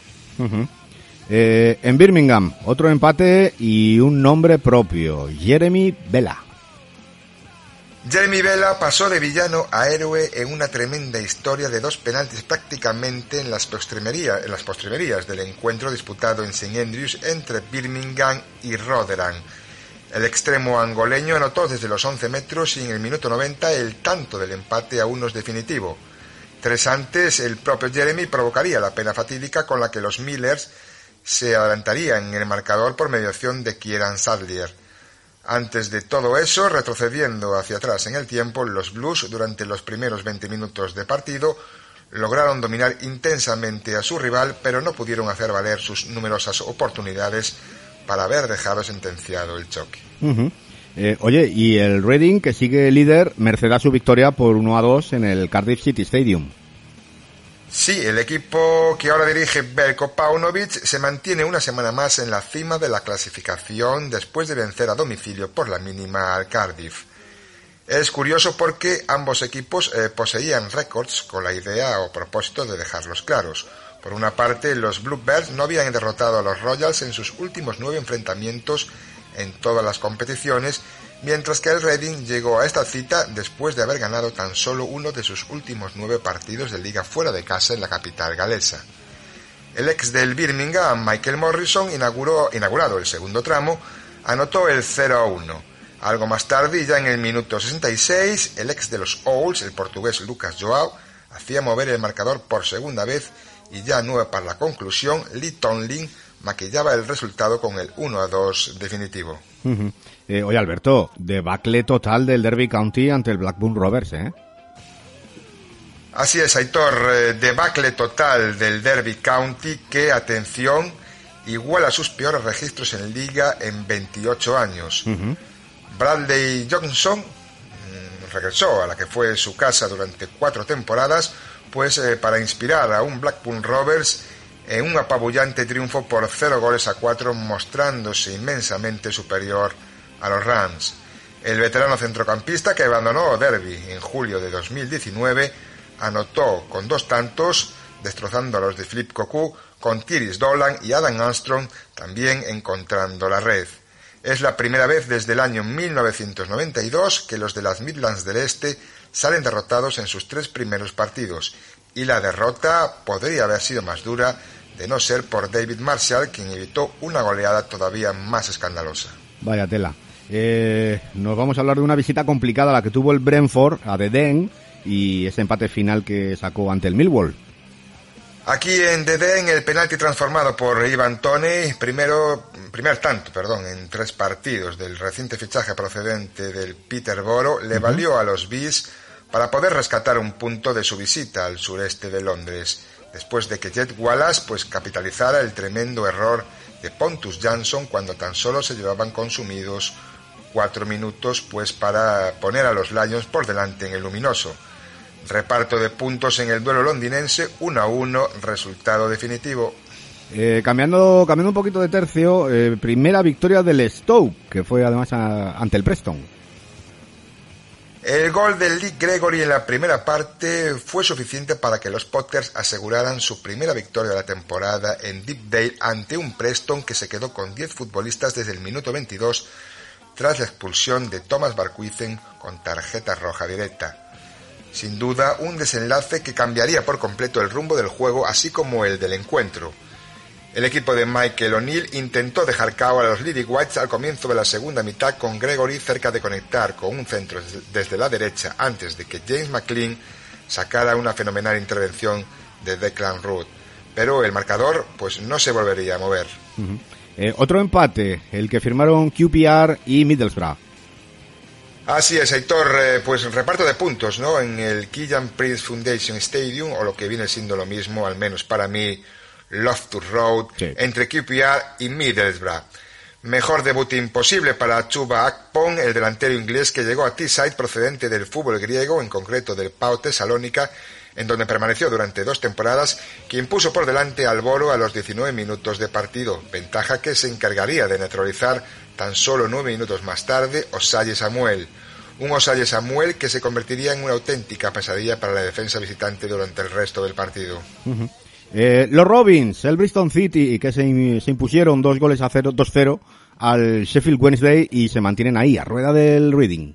Eh, en Birmingham, otro empate y un nombre propio, Jeremy Vela. Jeremy Vela pasó de villano a héroe en una tremenda historia de dos penaltis prácticamente en las, en las postrimerías del encuentro disputado en St Andrews entre Birmingham y Rotherham. El extremo angoleño anotó desde los 11 metros y en el minuto 90 el tanto del empate a unos definitivo. Tres antes, el propio Jeremy provocaría la pena fatídica con la que los Millers se adelantarían en el marcador por mediación de Kieran Sadlier. Antes de todo eso, retrocediendo hacia atrás en el tiempo, los Blues durante los primeros 20 minutos de partido lograron dominar intensamente a su rival, pero no pudieron hacer valer sus numerosas oportunidades para haber dejado sentenciado el choque. Eh, oye, y el Reading, que sigue líder, merced a su victoria por 1 a 2 en el Cardiff City Stadium. Sí, el equipo que ahora dirige Belko Paunovic se mantiene una semana más en la cima de la clasificación después de vencer a domicilio por la mínima al Cardiff. Es curioso porque ambos equipos eh, poseían récords con la idea o propósito de dejarlos claros. Por una parte, los Bluebirds no habían derrotado a los Royals en sus últimos nueve enfrentamientos en todas las competiciones mientras que el Reading llegó a esta cita después de haber ganado tan solo uno de sus últimos nueve partidos de liga fuera de casa en la capital galesa. El ex del Birmingham, Michael Morrison, inauguró, inaugurado el segundo tramo, anotó el 0 a 1. Algo más tarde, ya en el minuto 66, el ex de los Owls, el portugués Lucas Joao, hacía mover el marcador por segunda vez y ya nueva para la conclusión, Lee Tonlin maquillaba el resultado con el 1 a 2 definitivo. Eh, oye, Alberto, debacle total del Derby County ante el Blackburn Rovers, ¿eh? Así es, Aitor, eh, debacle total del Derby County que, atención, iguala sus peores registros en liga en 28 años. Bradley Johnson mm, regresó a la que fue su casa durante cuatro temporadas, pues eh, para inspirar a un Blackburn Rovers en un apabullante triunfo por 0 goles a 4, mostrándose inmensamente superior a los Rams. El veterano centrocampista que abandonó Derby en julio de 2019 anotó con dos tantos, destrozando a los de Flip Cocu, con Tiris Dolan y Adam Armstrong también encontrando la red. Es la primera vez desde el año 1992 que los de las Midlands del Este salen derrotados en sus tres primeros partidos, y la derrota podría haber sido más dura de no ser por David Marshall, quien evitó una goleada todavía más escandalosa. Vaya tela. Eh, nos vamos a hablar de una visita complicada la que tuvo el Brentford a Deden y ese empate final que sacó ante el Millwall. Aquí en Deden el penalti transformado por Ivan Tony, primero, primer tanto, perdón, en tres partidos del reciente fichaje procedente del Peterborough, le valió a los Bees para poder rescatar un punto de su visita al sureste de Londres, después de que Jet Wallace pues capitalizara el tremendo error de Pontus Jansson cuando tan solo se llevaban consumidos cuatro minutos pues para poner a los Lions por delante en el luminoso. Reparto de puntos en el duelo londinense, 1 a 1, resultado definitivo. Eh, cambiando, cambiando un poquito de tercio, eh, primera victoria del Stoke, que fue además ante el Preston. El gol del Lee Gregory en la primera parte fue suficiente para que los Potters aseguraran su primera victoria de la temporada en Deepdale ante un Preston que se quedó con 10 futbolistas desde el minuto 22 tras la expulsión de Thomas Barquisen con tarjeta roja directa. Sin duda, un desenlace que cambiaría por completo el rumbo del juego, así como el del encuentro. El equipo de Michael O'Neill intentó dejar cao a los Lily Whites al comienzo de la segunda mitad con Gregory cerca de conectar con un centro desde la derecha antes de que James McLean sacara una fenomenal intervención de Declan Root. Pero el marcador pues no se volvería a mover. Eh, otro empate, el que firmaron QPR y Middlesbrough. Así es, Héctor, eh, pues reparto de puntos, ¿no? En el Killian Prince Foundation Stadium, o lo que viene siendo lo mismo, al menos para mí, Loftus Road, entre QPR y Middlesbrough. Mejor debut imposible para Chuba Akpon, el delantero inglés que llegó a Teesside procedente del fútbol griego, en concreto del Pau Tesalónica, en donde permaneció durante dos temporadas, quien puso por delante al Boro a los 19 minutos de partido, ventaja que se encargaría de neutralizar tan solo nueve minutos más tarde Osalle Samuel. Un Osalle Samuel que se convertiría en una auténtica pesadilla para la defensa visitante durante el resto del partido. Eh, los Robins, el Bristol City, que se, impusieron dos goles a cero, 2-0 al Sheffield Wednesday y se mantienen ahí, a rueda del Reading.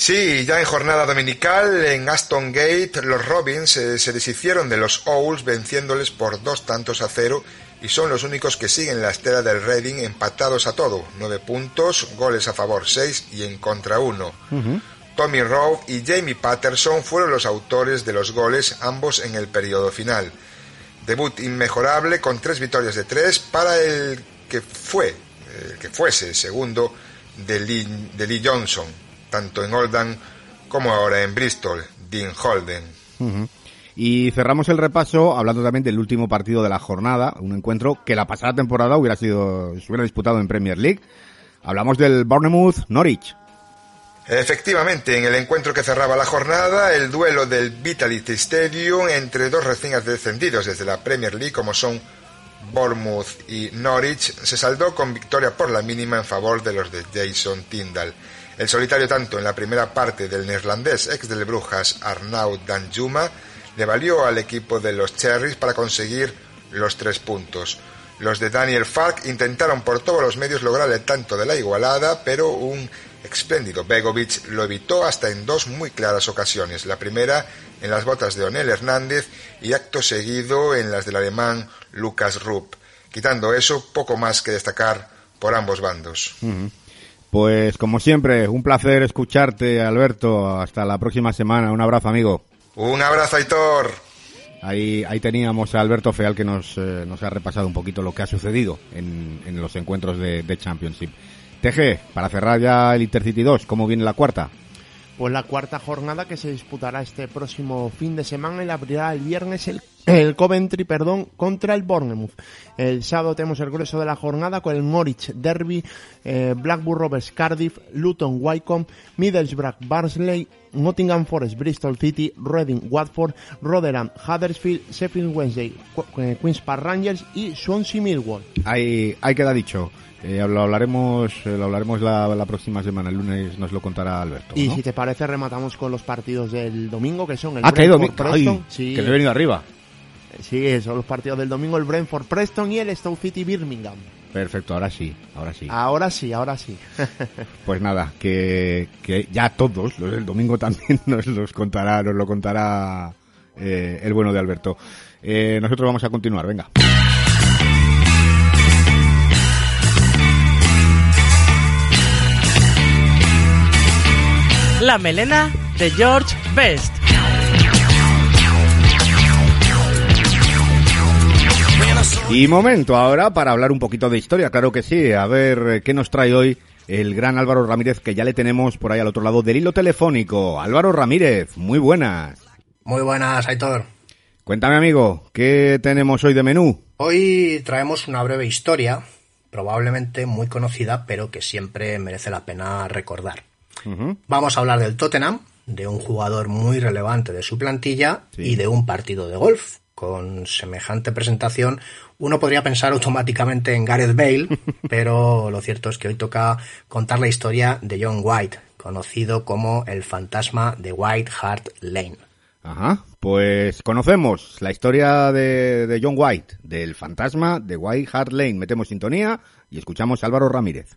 Sí, ya en jornada dominical en Aston Gate, los Robins eh, se deshicieron de los Owls venciéndoles por dos tantos a cero y son los únicos que siguen la estela del Reading empatados a todo, nueve puntos, goles a favor seis y en contra uno. Tommy Rowe y Jamie Patterson fueron los autores de los goles, ambos en el periodo final. Debut inmejorable con tres victorias de tres para el que fue, el que fuese segundo de Lee, de Lee Johnson tanto en Oldham como ahora en Bristol, Dean Holden. Y cerramos el repaso hablando también del último partido de la jornada, un encuentro que la pasada temporada hubiera sido, se hubiera disputado en Premier League. Hablamos del Bournemouth Norwich. Efectivamente, en el encuentro que cerraba la jornada, el duelo del Vitality Stadium entre dos recién descendidos desde la Premier League como son Bournemouth y Norwich se saldó con victoria por la mínima en favor de los de Jason Tyndall. El solitario tanto en la primera parte del neerlandés ex del Brujas Arnaud Danjuma le valió al equipo de los Cherries para conseguir los tres puntos. Los de Daniel Falk intentaron por todos los medios lograr el tanto de la igualada, pero un espléndido Begovic lo evitó hasta en dos muy claras ocasiones. La primera en las botas de Onel Hernández y acto seguido en las del alemán Lucas Rupp. Quitando eso, poco más que destacar por ambos bandos. Pues como siempre, un placer escucharte, Alberto. Hasta la próxima semana. Un abrazo, amigo. Un abrazo, Aitor. Ahí, ahí teníamos a Alberto Feal que nos, eh, nos ha repasado un poquito lo que ha sucedido en, en los encuentros de, de Championship. TG, para cerrar ya el Intercity 2, ¿cómo viene la cuarta? Pues la cuarta jornada que se disputará este próximo fin de semana y la abrirá el viernes el, el Coventry, perdón, contra el Bournemouth. El sábado tenemos el grueso de la jornada con el Norwich Derby, eh, Blackburn Rovers Cardiff, Luton Wycombe, Middlesbrough Barnsley, Nottingham Forest Bristol City, Reading Watford, Rotherham Huddersfield, Sheffield Wednesday eh, Queens Park Rangers y Swansea Millwall. Ahí, ahí queda dicho. Eh, lo hablaremos, eh, lo hablaremos la, la próxima semana. El lunes nos lo contará Alberto. Y ¿no? si te parece rematamos con los partidos del domingo que son el Ah, que hay domingo. Ay. Sí, que le he venido arriba. Sí, son los partidos del domingo el Brentford Preston y el Stoke City Birmingham. Perfecto, ahora sí, ahora sí. Ahora sí, ahora sí. <laughs> Pues nada, que, que ya todos, los del domingo también <laughs> nos los contará, nos lo contará eh, el bueno de Alberto. Eh, nosotros vamos a continuar, venga. La melena de George Best. Y momento ahora para hablar un poquito de historia, claro que sí. A ver eh, qué nos trae hoy el gran Álvaro Ramírez, que ya le tenemos por ahí al otro lado del hilo telefónico. Álvaro Ramírez, muy buenas. Muy buenas, Aitor. Cuéntame, amigo, ¿qué tenemos hoy de menú? Hoy traemos una breve historia, probablemente muy conocida, pero que siempre merece la pena recordar. Vamos a hablar del Tottenham, de un jugador muy relevante de su plantilla Sí. y de un partido de golf. Con semejante presentación, uno podría pensar automáticamente en Gareth Bale, <laughs> pero lo cierto es que hoy toca contar la historia de John White, conocido como el fantasma de White Hart Lane. Ajá, pues conocemos la historia de, de John White, del fantasma de White Hart Lane. Metemos sintonía y escuchamos a Álvaro Ramírez.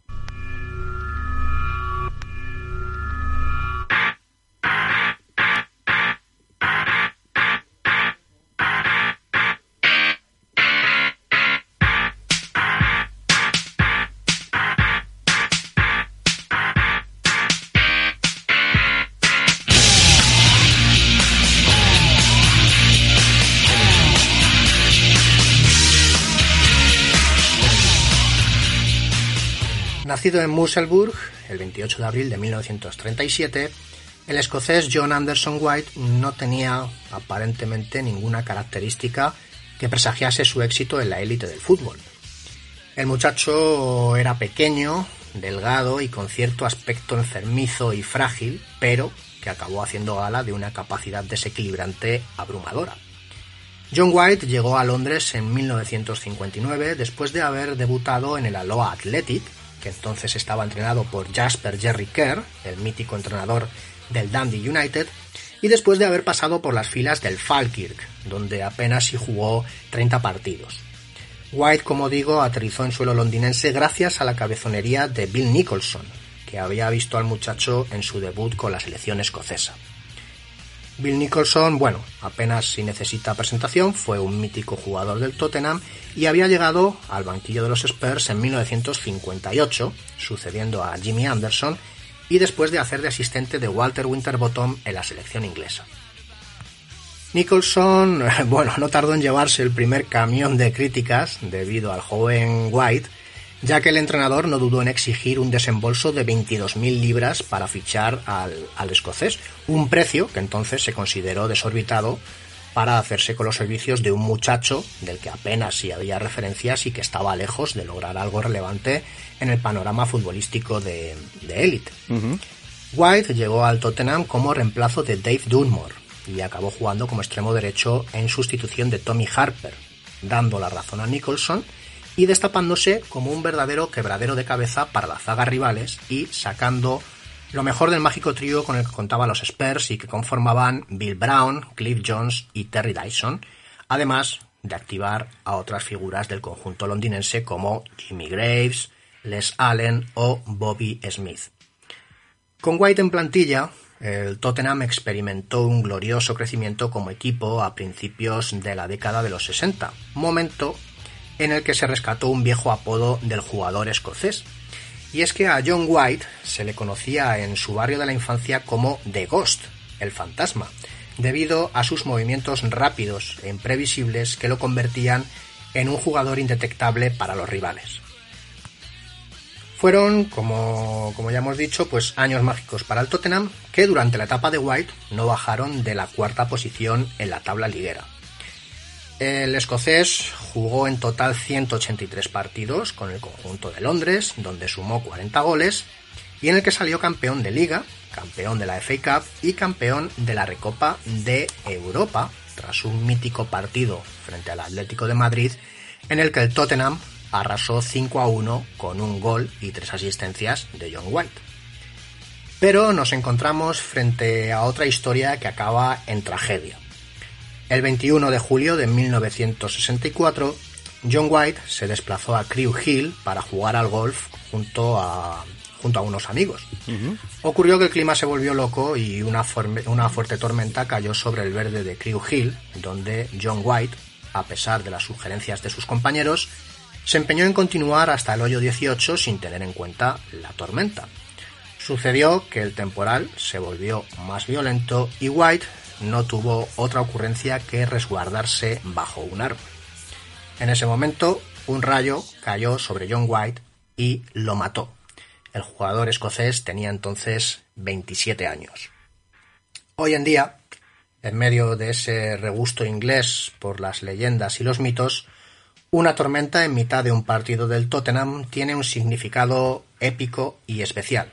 Nacido en Musselburgh el 28 de abril de 1937, el escocés John Anderson White no tenía aparentemente ninguna característica que presagiase su éxito en la élite del fútbol. El muchacho era pequeño, delgado y con cierto aspecto enfermizo y frágil, pero que acabó haciendo gala de una capacidad desequilibrante abrumadora. John White llegó a Londres en 1959 después de haber debutado en el Aloha Athletic, que entonces estaba entrenado por Jasper Jerry Kerr, el mítico entrenador del Dundee United, y después de haber pasado por las filas del Falkirk, donde apenas si jugó 30 partidos. White, como digo, aterrizó en suelo londinense gracias a la cabezonería de Bill Nicholson, que había visto al muchacho en su debut con la selección escocesa. Bill Nicholson, bueno, apenas si necesita presentación, fue un mítico jugador del Tottenham y había llegado al banquillo de los Spurs en 1958, sucediendo a Jimmy Anderson, y después de hacer de asistente de Walter Winterbottom en la selección inglesa. Nicholson, <laughs> bueno, no tardó en llevarse el primer camión de críticas debido al joven White, ya que el entrenador no dudó en exigir un desembolso de 22.000 libras para fichar al, al escocés, un precio que entonces se consideró desorbitado para hacerse con los servicios de un muchacho del que apenas si había referencias y que estaba lejos de lograr algo relevante en el panorama futbolístico de de élite. White llegó al Tottenham como reemplazo de Dave Dunmore y acabó jugando como extremo derecho en sustitución de Tommy Harper, dando la razón a Nicholson y destapándose como un verdadero quebradero de cabeza para las zagas rivales y sacando lo mejor del mágico trío con el que contaban los Spurs y que conformaban Bill Brown, Cliff Jones y Terry Dyson, además de activar a otras figuras del conjunto londinense como Jimmy Graves, Les Allen o Bobby Smith. Con White en plantilla, el Tottenham experimentó un glorioso crecimiento como equipo a principios de la década de los 60, momento en el que se rescató un viejo apodo del jugador escocés, Y es que a John White se le conocía en su barrio de la infancia como The Ghost, el fantasma, debido a sus movimientos rápidos e imprevisibles que lo convertían en un jugador indetectable para los rivales. Fueron, como, como, ya hemos dicho, pues años mágicos para el Tottenham, que durante la etapa de White no bajaron de la cuarta posición en la tabla liguera. El escocés jugó en total 183 partidos con el conjunto de Londres, donde sumó 40 goles, y en el que salió campeón de liga, campeón de la FA Cup y campeón de la Recopa de Europa, tras un mítico partido frente al Atlético de Madrid, en el que el Tottenham arrasó 5 a 1 con un gol y tres asistencias de John White. Pero nos encontramos frente a otra historia que acaba en tragedia. El 21 de julio de 1964, John White se desplazó a Crew Hill para jugar al golf junto a, junto a unos amigos. Ocurrió que el clima se volvió loco y una, una fuerte tormenta cayó sobre el verde de Crew Hill, donde John White, a pesar de las sugerencias de sus compañeros, se empeñó en continuar hasta el hoyo 18 sin tener en cuenta la tormenta. Sucedió que el temporal se volvió más violento y White no tuvo otra ocurrencia que resguardarse bajo un árbol. En ese momento, un rayo cayó sobre John White y lo mató. El jugador escocés tenía entonces 27 años. Hoy en día, en medio de ese regusto inglés por las leyendas y los mitos, una tormenta en mitad de un partido del Tottenham tiene un significado épico y especial.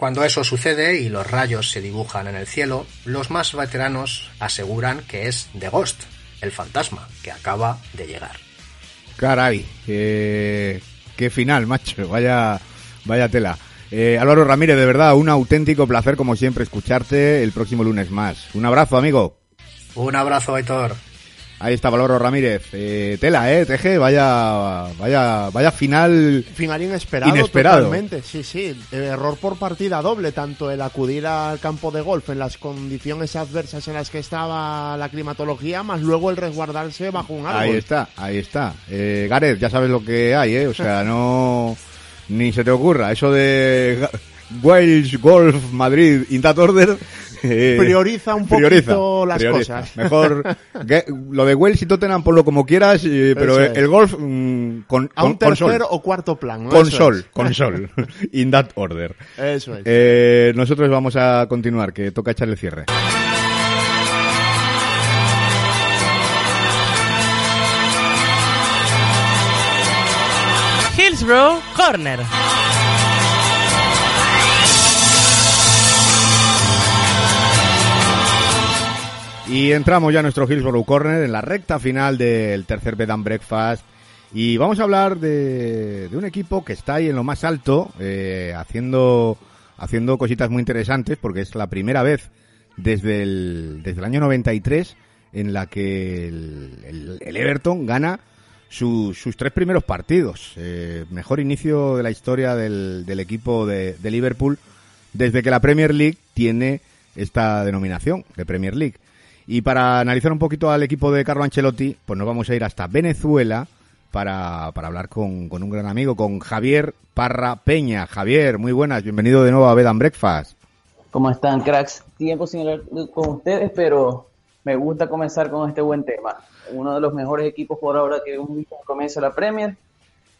Cuando eso sucede y los rayos se dibujan en el cielo, los más veteranos aseguran que es The Ghost, el fantasma, que acaba de llegar. Caray, qué, qué final, macho, vaya, vaya tela. Eh, Álvaro Ramírez, de verdad, un auténtico placer como siempre escucharte el próximo lunes más. Un abrazo, amigo. Un abrazo, Aitor. Ahí está Valoro Ramírez. Eh, tela, eh, Teje, vaya, vaya, vaya final. Final inesperado. Inesperado. Totalmente, sí, sí. Error por partida doble, tanto el acudir al campo de golf en las condiciones adversas en las que estaba la climatología, más luego el resguardarse bajo un árbol. Ahí está, ahí está. Eh, Gareth, ya sabes lo que hay, eh. O sea, no, ni se te ocurra. Eso de Wales Golf Madrid in that order. <laughs> eh, Prioriza un prioriza, poquito las prioriza. cosas. Mejor <laughs> que- lo de Wales y Tottenham ponlo como quieras, eh, pero es. el golf mm, con, A un con, con sol. tercer o cuarto plan. ¿no? Con Eso sol, es. con <laughs> sol. In that order. Eso es. Eh, nosotros vamos a continuar, que toca echar el cierre. Hillsborough Corner. Y entramos ya a nuestro Hillsborough Corner en la recta final del tercer Bed and Breakfast. Y vamos a hablar de, de un equipo que está ahí en lo más alto, eh, haciendo, haciendo cositas muy interesantes, porque es la primera vez desde el, desde el año 93 en la que el, Everton gana su- sus tres primeros partidos. Eh, mejor inicio de la historia del, del equipo de Liverpool desde que la Premier League tiene esta denominación de Premier League. Y para analizar un poquito al equipo de Carlo Ancelotti, pues nos vamos a ir hasta Venezuela para, para hablar con, con un gran amigo, con Javier Parra Peña. Javier, muy buenas, bienvenido de nuevo a Bed and Breakfast. ¿Cómo están, cracks? Tiempo sin hablar con ustedes, pero me gusta comenzar con este buen tema. Uno de los mejores equipos por ahora que comienza la Premier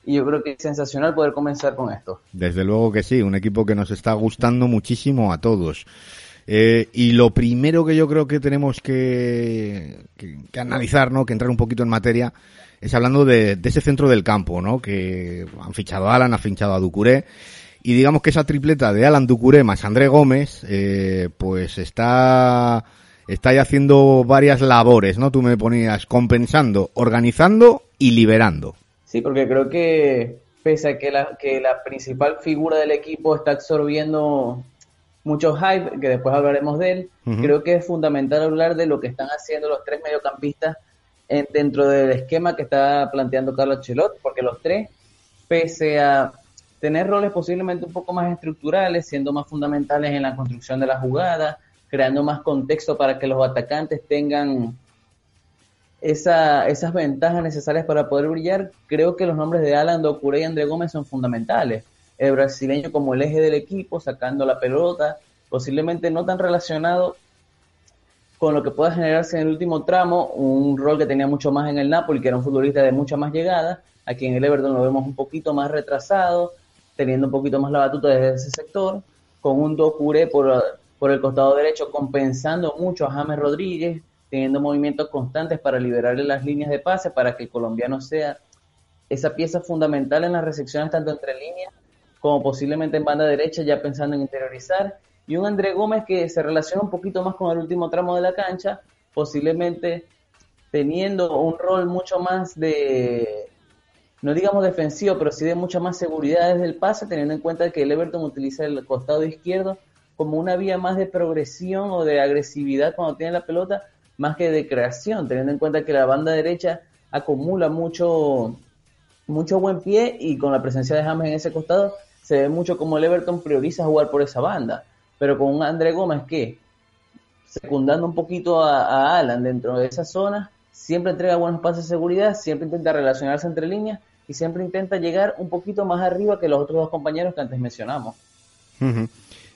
y yo creo que es sensacional poder comenzar con esto. Desde luego que sí, un equipo que nos está gustando muchísimo a todos. Eh, y lo primero que yo creo que tenemos que, que- analizar, ¿no? que entrar un poquito en materia, es hablando de, de ese centro del campo, ¿no? que han fichado a Alan, han fichado a Ducuré, y digamos que esa tripleta de Alan Ducuré más André Gómez, eh, pues está, está ya haciendo varias labores, ¿no? Tú me ponías compensando, organizando y liberando. Sí, porque creo que pese a que la, que la principal figura del equipo está absorbiendo mucho hype, que después hablaremos de él, creo que es fundamental hablar de lo que están haciendo los tres mediocampistas en- dentro del esquema que está planteando Carlos Ancelotti, porque los tres, pese a tener roles posiblemente un poco más estructurales, siendo más fundamentales en la construcción de la jugada, creando más contexto para que los atacantes tengan esa, esas ventajas necesarias para poder brillar, creo que los nombres de Alan Docure y André Gómez son fundamentales. El brasileño como el eje del equipo, sacando la pelota, posiblemente no tan relacionado con lo que pueda generarse en el último tramo, un rol que tenía mucho más en el Napoli, que era un futbolista de mucha más llegada, aquí en el Everton lo vemos un poquito más retrasado, teniendo un poquito más la batuta desde ese sector, con un Docuré por, por el costado derecho, compensando mucho a James Rodríguez, teniendo movimientos constantes para liberarle las líneas de pase, para que el colombiano sea esa pieza fundamental en las recepciones tanto entre líneas como posiblemente en banda derecha, ya pensando en interiorizar. Y un André Gómez que se relaciona un poquito más con el último tramo de la cancha, posiblemente teniendo un rol mucho más de, no digamos defensivo, pero sí de mucha más seguridad desde el pase, teniendo en cuenta que el Everton utiliza el costado izquierdo como una vía más de progresión o de agresividad cuando tiene la pelota, más que de creación, teniendo en cuenta que la banda derecha acumula mucho, mucho buen pie y con la presencia de James en ese costado se ve mucho como el Everton prioriza jugar por esa banda, pero con un André Gómez que, secundando un poquito a, Alan dentro de esa zona, siempre entrega buenos pases de seguridad, siempre intenta relacionarse entre líneas y siempre intenta llegar un poquito más arriba que los otros dos compañeros que antes mencionamos.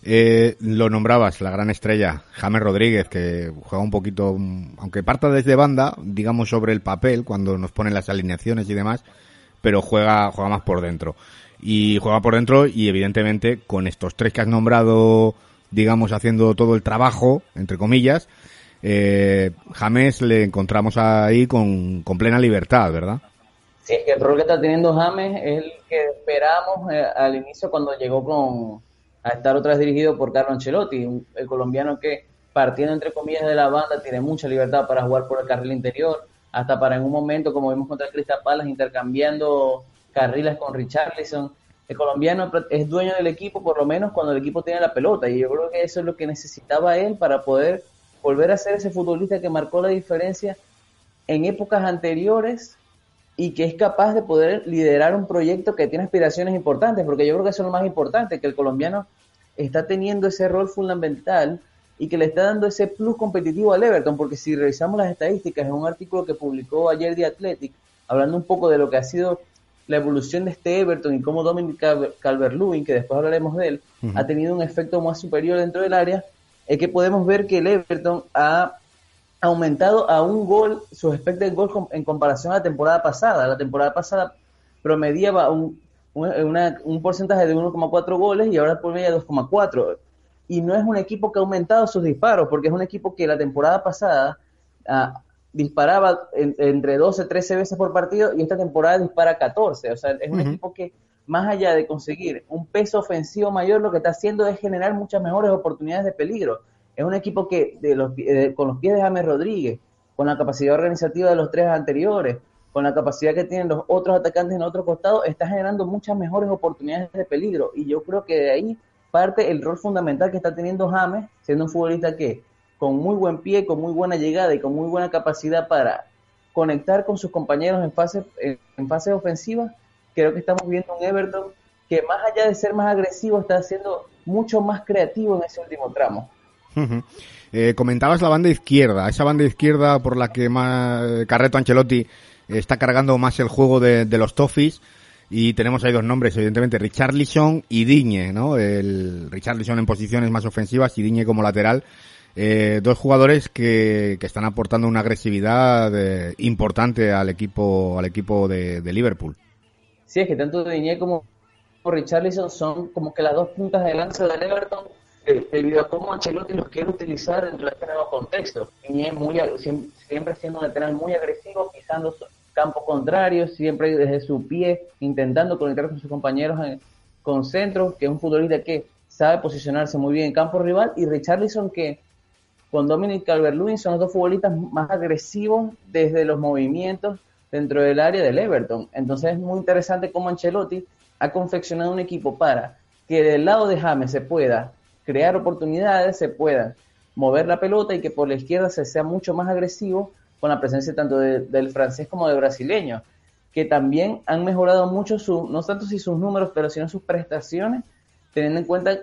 Eh, lo nombrabas, la gran estrella, James Rodríguez, que juega un poquito, aunque parta desde banda, digamos sobre el papel, cuando nos ponen las alineaciones y demás, pero juega, juega más por dentro. Y juega por dentro y evidentemente con estos tres que has nombrado, digamos, haciendo todo el trabajo, entre comillas, eh, James le encontramos ahí con, con plena libertad, ¿verdad? Sí, el rol que está teniendo James es el que esperamos eh, al inicio cuando llegó con a estar otra vez dirigido por Carlo Ancelotti, el colombiano que partiendo entre comillas de la banda tiene mucha libertad para jugar por el carril interior, hasta para en un momento, como vimos contra Crystal Palace, intercambiando carriles con Richarlison. El colombiano es dueño del equipo, por lo menos cuando el equipo tiene la pelota, y yo creo que eso es lo que necesitaba él para poder volver a ser ese futbolista que marcó la diferencia en épocas anteriores y que es capaz de poder liderar un proyecto que tiene aspiraciones importantes, porque yo creo que eso es lo más importante, que el colombiano está teniendo ese rol fundamental y que le está dando ese plus competitivo al Everton, porque si revisamos las estadísticas en un artículo que publicó ayer The Athletic, hablando un poco de lo que ha sido la evolución de este Everton y cómo Dominic Calvert-Lewin, que después hablaremos de él, ha tenido un efecto más superior dentro del área, es que podemos ver que el Everton ha aumentado a un gol su expected goal en comparación a la temporada pasada. La temporada pasada promediaba un, un porcentaje de 1,4 goles y ahora promedia 2,4 y no es un equipo que ha aumentado sus disparos, porque es un equipo que la temporada pasada ah, disparaba entre 12, 13 veces por partido y esta temporada dispara 14. O sea, es un equipo que más allá de conseguir un peso ofensivo mayor, lo que está haciendo es generar muchas mejores oportunidades de peligro. Es un equipo que de los, con los pies de James Rodríguez, con la capacidad organizativa de los tres anteriores, con la capacidad que tienen los otros atacantes en otro costado, está generando muchas mejores oportunidades de peligro. Y yo creo que de ahí parte el rol fundamental que está teniendo James, siendo un futbolista que con muy buen pie, con muy buena llegada y con muy buena capacidad para conectar con sus compañeros en fase, en fase ofensiva, creo que estamos viendo un Everton que más allá de ser más agresivo está siendo mucho más creativo en ese último tramo. Eh, comentabas la banda izquierda, esa banda izquierda por la que más Carreto Ancelotti está cargando más el juego de, de los Toffees. Y tenemos ahí dos nombres, evidentemente, Richarlison y Diñe, ¿no? El Richarlison en posiciones más ofensivas y Diñe como lateral. Eh, dos jugadores que, que, están aportando una agresividad eh, importante al equipo al equipo de, de, Liverpool. Sí, es que tanto Diñe como Richarlison son como que las dos puntas de lanza del Everton eh, debido a cómo Ancelotti los quiere utilizar dentro de este nuevo contexto. Diñe muy, siempre siendo un lateral muy agresivo, pisando campo contrario, siempre desde su pie, intentando conectar con sus compañeros en, con centro, que es un futbolista que sabe posicionarse muy bien en campo rival, y Richarlison que con Dominic Calvert-Lewin son los dos futbolistas más agresivos desde los movimientos dentro del área del Everton. Entonces es muy interesante cómo Ancelotti ha confeccionado un equipo para que del lado de James se pueda crear oportunidades, se pueda mover la pelota y que por la izquierda se sea mucho más agresivo con la presencia tanto del francés como del brasileño, que también han mejorado mucho, su, no tanto si sus números, pero sino sus prestaciones, teniendo en cuenta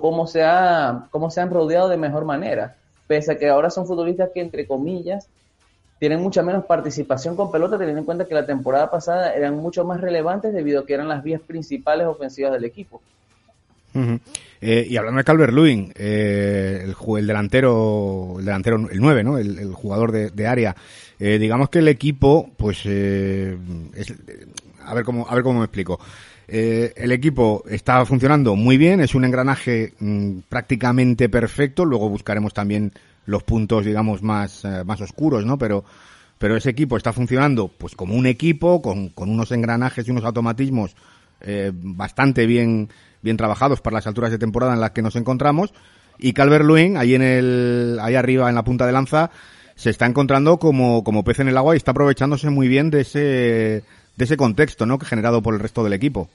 cómo, se ha, cómo se han rodeado de mejor manera, pese a que ahora son futbolistas que, entre comillas, tienen mucha menos participación con pelota, teniendo en cuenta que la temporada pasada eran mucho más relevantes debido a que eran las vías principales ofensivas del equipo. Eh, y hablando de Calvert Lewin, eh, el, el, delantero, el delantero, el 9, ¿no? El, jugador de, área. Eh, digamos que el equipo, pues, es, a ver cómo, a ver cómo me explico. El equipo está funcionando muy bien, es un engranaje mm, prácticamente perfecto. Luego buscaremos también los puntos, digamos, más, más oscuros, ¿no? Pero, pero ese equipo está funcionando, pues, como un equipo, con, con unos engranajes y unos automatismos bastante bien bien trabajados para las alturas de temporada en las que nos encontramos. Y Calvert Lewin, ahí en el, ahí arriba en la punta de lanza, se está encontrando como, como pez en el agua y está aprovechándose muy bien de ese, de ese contexto, ¿no? Que generado por el resto del equipo.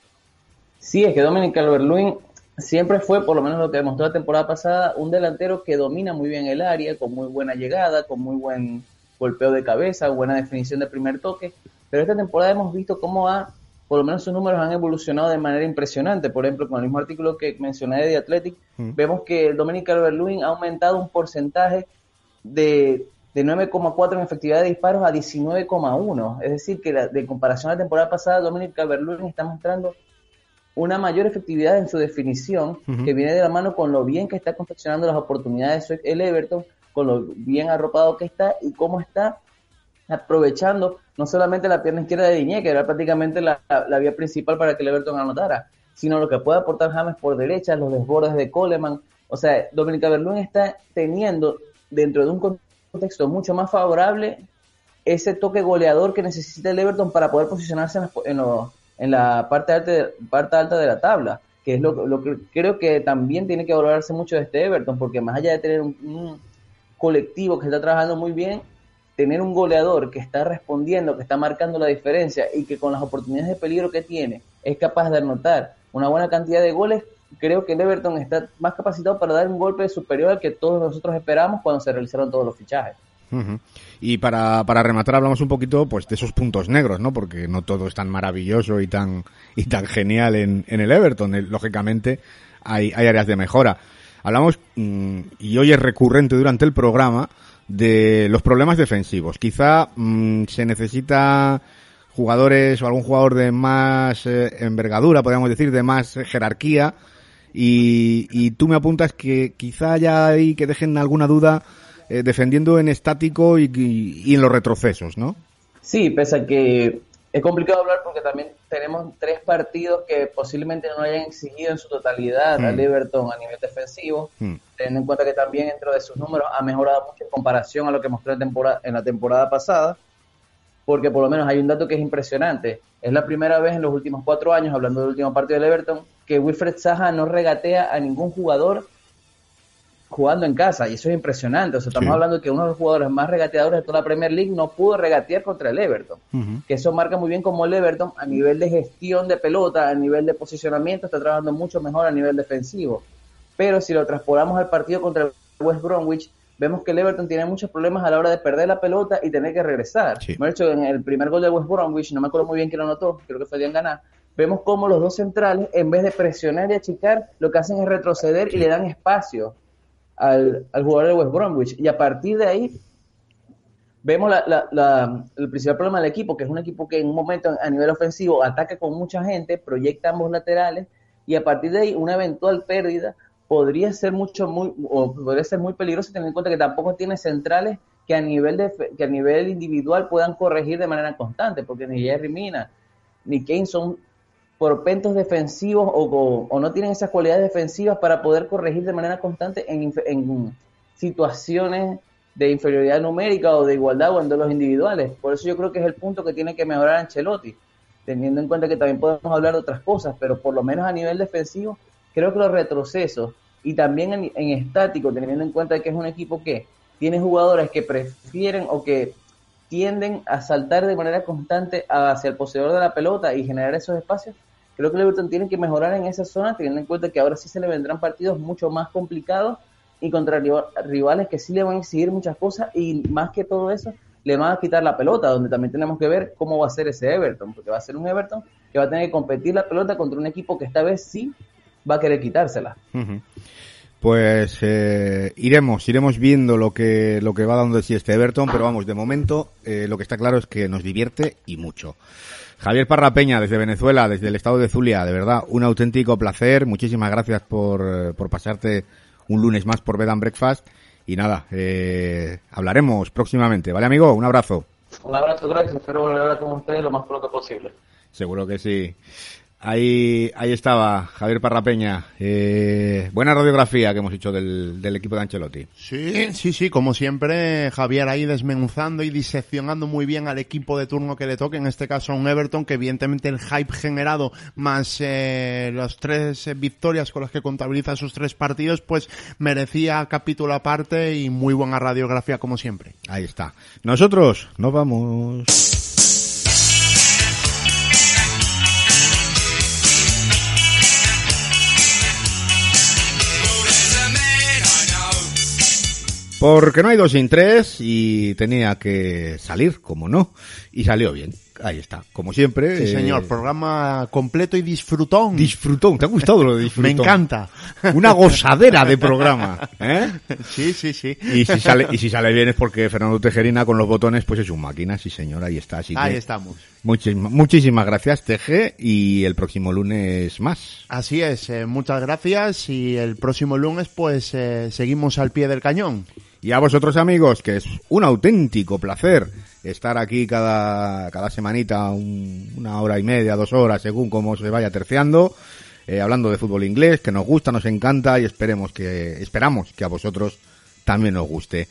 Sí, es que Dominic Calvert-Lewin siempre fue, por lo menos lo que demostró la temporada pasada, un delantero que domina muy bien el área, con muy buena llegada, con muy buen golpeo de cabeza, buena definición de primer toque. Pero esta temporada hemos visto cómo ha por lo menos sus números han evolucionado de manera impresionante. Por ejemplo, con el mismo artículo que mencioné de The Athletic, mm. vemos que el Dominic Calvert-Lewin ha aumentado un porcentaje de, de 9,4 en efectividad de disparos a 19,1. Es decir, que la, de comparación a la temporada pasada, Dominic Calvert-Lewin está mostrando una mayor efectividad en su definición, que viene de la mano con lo bien que está confeccionando las oportunidades el Everton, con lo bien arropado que está y cómo está aprovechando no solamente la pierna izquierda de Diñé, que era prácticamente la, vía principal para que el Everton anotara, sino lo que puede aportar James por derecha, los desbordes de Coleman. O sea, Dominica Berlún está teniendo dentro de un contexto mucho más favorable ese toque goleador que necesita el Everton para poder posicionarse en, la parte alta, de, parte alta de la tabla, que es lo, que creo que también tiene que valorarse mucho de este Everton, porque más allá de tener un colectivo que está trabajando muy bien, tener un goleador que está respondiendo, que está marcando la diferencia y que con las oportunidades de peligro que tiene es capaz de anotar una buena cantidad de goles, creo que el Everton está más capacitado para dar un golpe superior al que todos nosotros esperamos cuando se realizaron todos los fichajes. Y para, para rematar hablamos un poquito pues de esos puntos negros, ¿no? Porque no todo es tan maravilloso y tan y tan genial en, en el Everton. Eh, lógicamente hay, hay áreas de mejora. Hablamos, mm, y hoy es recurrente durante el programa, de los problemas defensivos. Quizá mm, se necesita jugadores o algún jugador de más eh, envergadura, podríamos decir, de más jerarquía. Y, y, tú me apuntas que quizá haya ahí que dejen alguna duda eh, defendiendo en estático y, y, en los retrocesos, ¿no? Sí, pese a que es complicado hablar porque también tenemos tres partidos que posiblemente no hayan exigido en su totalidad al hmm. Everton a nivel defensivo, hmm. teniendo en cuenta que también dentro de sus números ha mejorado mucho en comparación a lo que mostró en, temporada, en la temporada pasada, porque por lo menos hay un dato que es impresionante. Es la primera vez en los últimos cuatro años, hablando del último partido del Everton, que Wilfred Zaha no regatea a ningún jugador jugando en casa, y eso es impresionante. O sea, estamos hablando de que uno de los jugadores más regateadores de toda la Premier League no pudo regatear contra el Everton. Que eso marca muy bien como el Everton, a nivel de gestión de pelota, a nivel de posicionamiento, está trabajando mucho mejor a nivel defensivo. Pero si lo transportamos al partido contra el West Bromwich, vemos que el Everton tiene muchos problemas a la hora de perder la pelota y tener que regresar. De hecho, en el primer gol de West Bromwich, no me acuerdo muy bien quién lo anotó, creo que fue Dian Ganá, vemos como los dos centrales, en vez de presionar y achicar, lo que hacen es retroceder y le dan espacio al, jugador de West Bromwich. Y a partir de ahí vemos el principal problema del equipo, que es un equipo que en un momento a nivel ofensivo ataca con mucha gente, proyecta ambos laterales y a partir de ahí una eventual pérdida podría ser mucho muy o podría ser muy peligroso teniendo en cuenta que tampoco tiene centrales que a nivel de, que a nivel individual puedan corregir de manera constante, porque ni Jerry Mina ni Kane son pentos defensivos o, no tienen esas cualidades defensivas para poder corregir de manera constante en, situaciones de inferioridad numérica o de igualdad o en los individuales. Por eso yo creo que es el punto que tiene que mejorar Ancelotti, teniendo en cuenta que también podemos hablar de otras cosas, pero por lo menos a nivel defensivo, creo que los retrocesos y también en, en estático, teniendo en cuenta que es un equipo que tiene jugadores que prefieren o que tienden a saltar de manera constante hacia el poseedor de la pelota y generar esos espacios, Creo que el Everton tiene que mejorar en esa zona, teniendo en cuenta que ahora sí se le vendrán partidos mucho más complicados y contra rivales que sí le van a exigir muchas cosas y más que todo eso, le van a quitar la pelota, donde también tenemos que ver cómo va a ser ese Everton, porque va a ser un Everton que va a tener que competir la pelota contra un equipo que esta vez sí va a querer quitársela. Pues eh, iremos, iremos viendo lo que lo que va dando de sí este Everton, pero vamos, de momento eh, lo que está claro es que nos divierte y mucho. Javier Parrapeña, desde Venezuela, desde el estado de Zulia, de verdad, un auténtico placer. Muchísimas gracias por, eh, por pasarte un lunes más por Bed and Breakfast. Y nada, eh, hablaremos próximamente. ¿Vale, amigo? Un abrazo. Un abrazo, gracias. Espero volver a hablar con ustedes lo más pronto posible. Seguro que sí. Ahí, ahí estaba Javier Parrapeña. Eh, buena radiografía que hemos hecho del, del equipo de Ancelotti. Sí, sí, sí, como siempre, Javier ahí desmenuzando y diseccionando muy bien al equipo de turno que le toque, en este caso a un Everton, que evidentemente el hype generado más eh, las tres eh, victorias con las que contabiliza sus tres partidos, pues merecía capítulo aparte y muy buena radiografía como siempre. Ahí está. Nosotros nos vamos. Porque no hay dos sin tres y tenía que salir, como no, y salió bien. Ahí está, como siempre. Sí, eh, señor, programa completo y disfrutón. Disfrutón, ¿te ha gustado lo de <laughs> disfrutón? Me encanta. Una gozadera de programa, ¿eh? <laughs> Sí, sí, sí. Y si sale, y si sale bien es porque Fernando Tejerina con los botones, pues es un máquina, sí señor, ahí está. Así Ahí que estamos. muchísimas, muchísimas gracias, Teje, y el próximo lunes más. Así es, eh, muchas gracias y el próximo lunes pues eh, seguimos al pie del cañón. Y a vosotros amigos, que es un auténtico placer estar aquí cada, cada semanita, un- una hora y media, dos horas, según cómo se vaya terciando, eh, hablando de fútbol inglés, que nos gusta, nos encanta y esperemos que, esperamos que a vosotros también os guste.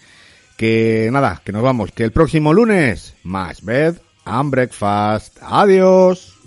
Que nada, que nos vamos, que el próximo lunes, más bed and breakfast. Adiós.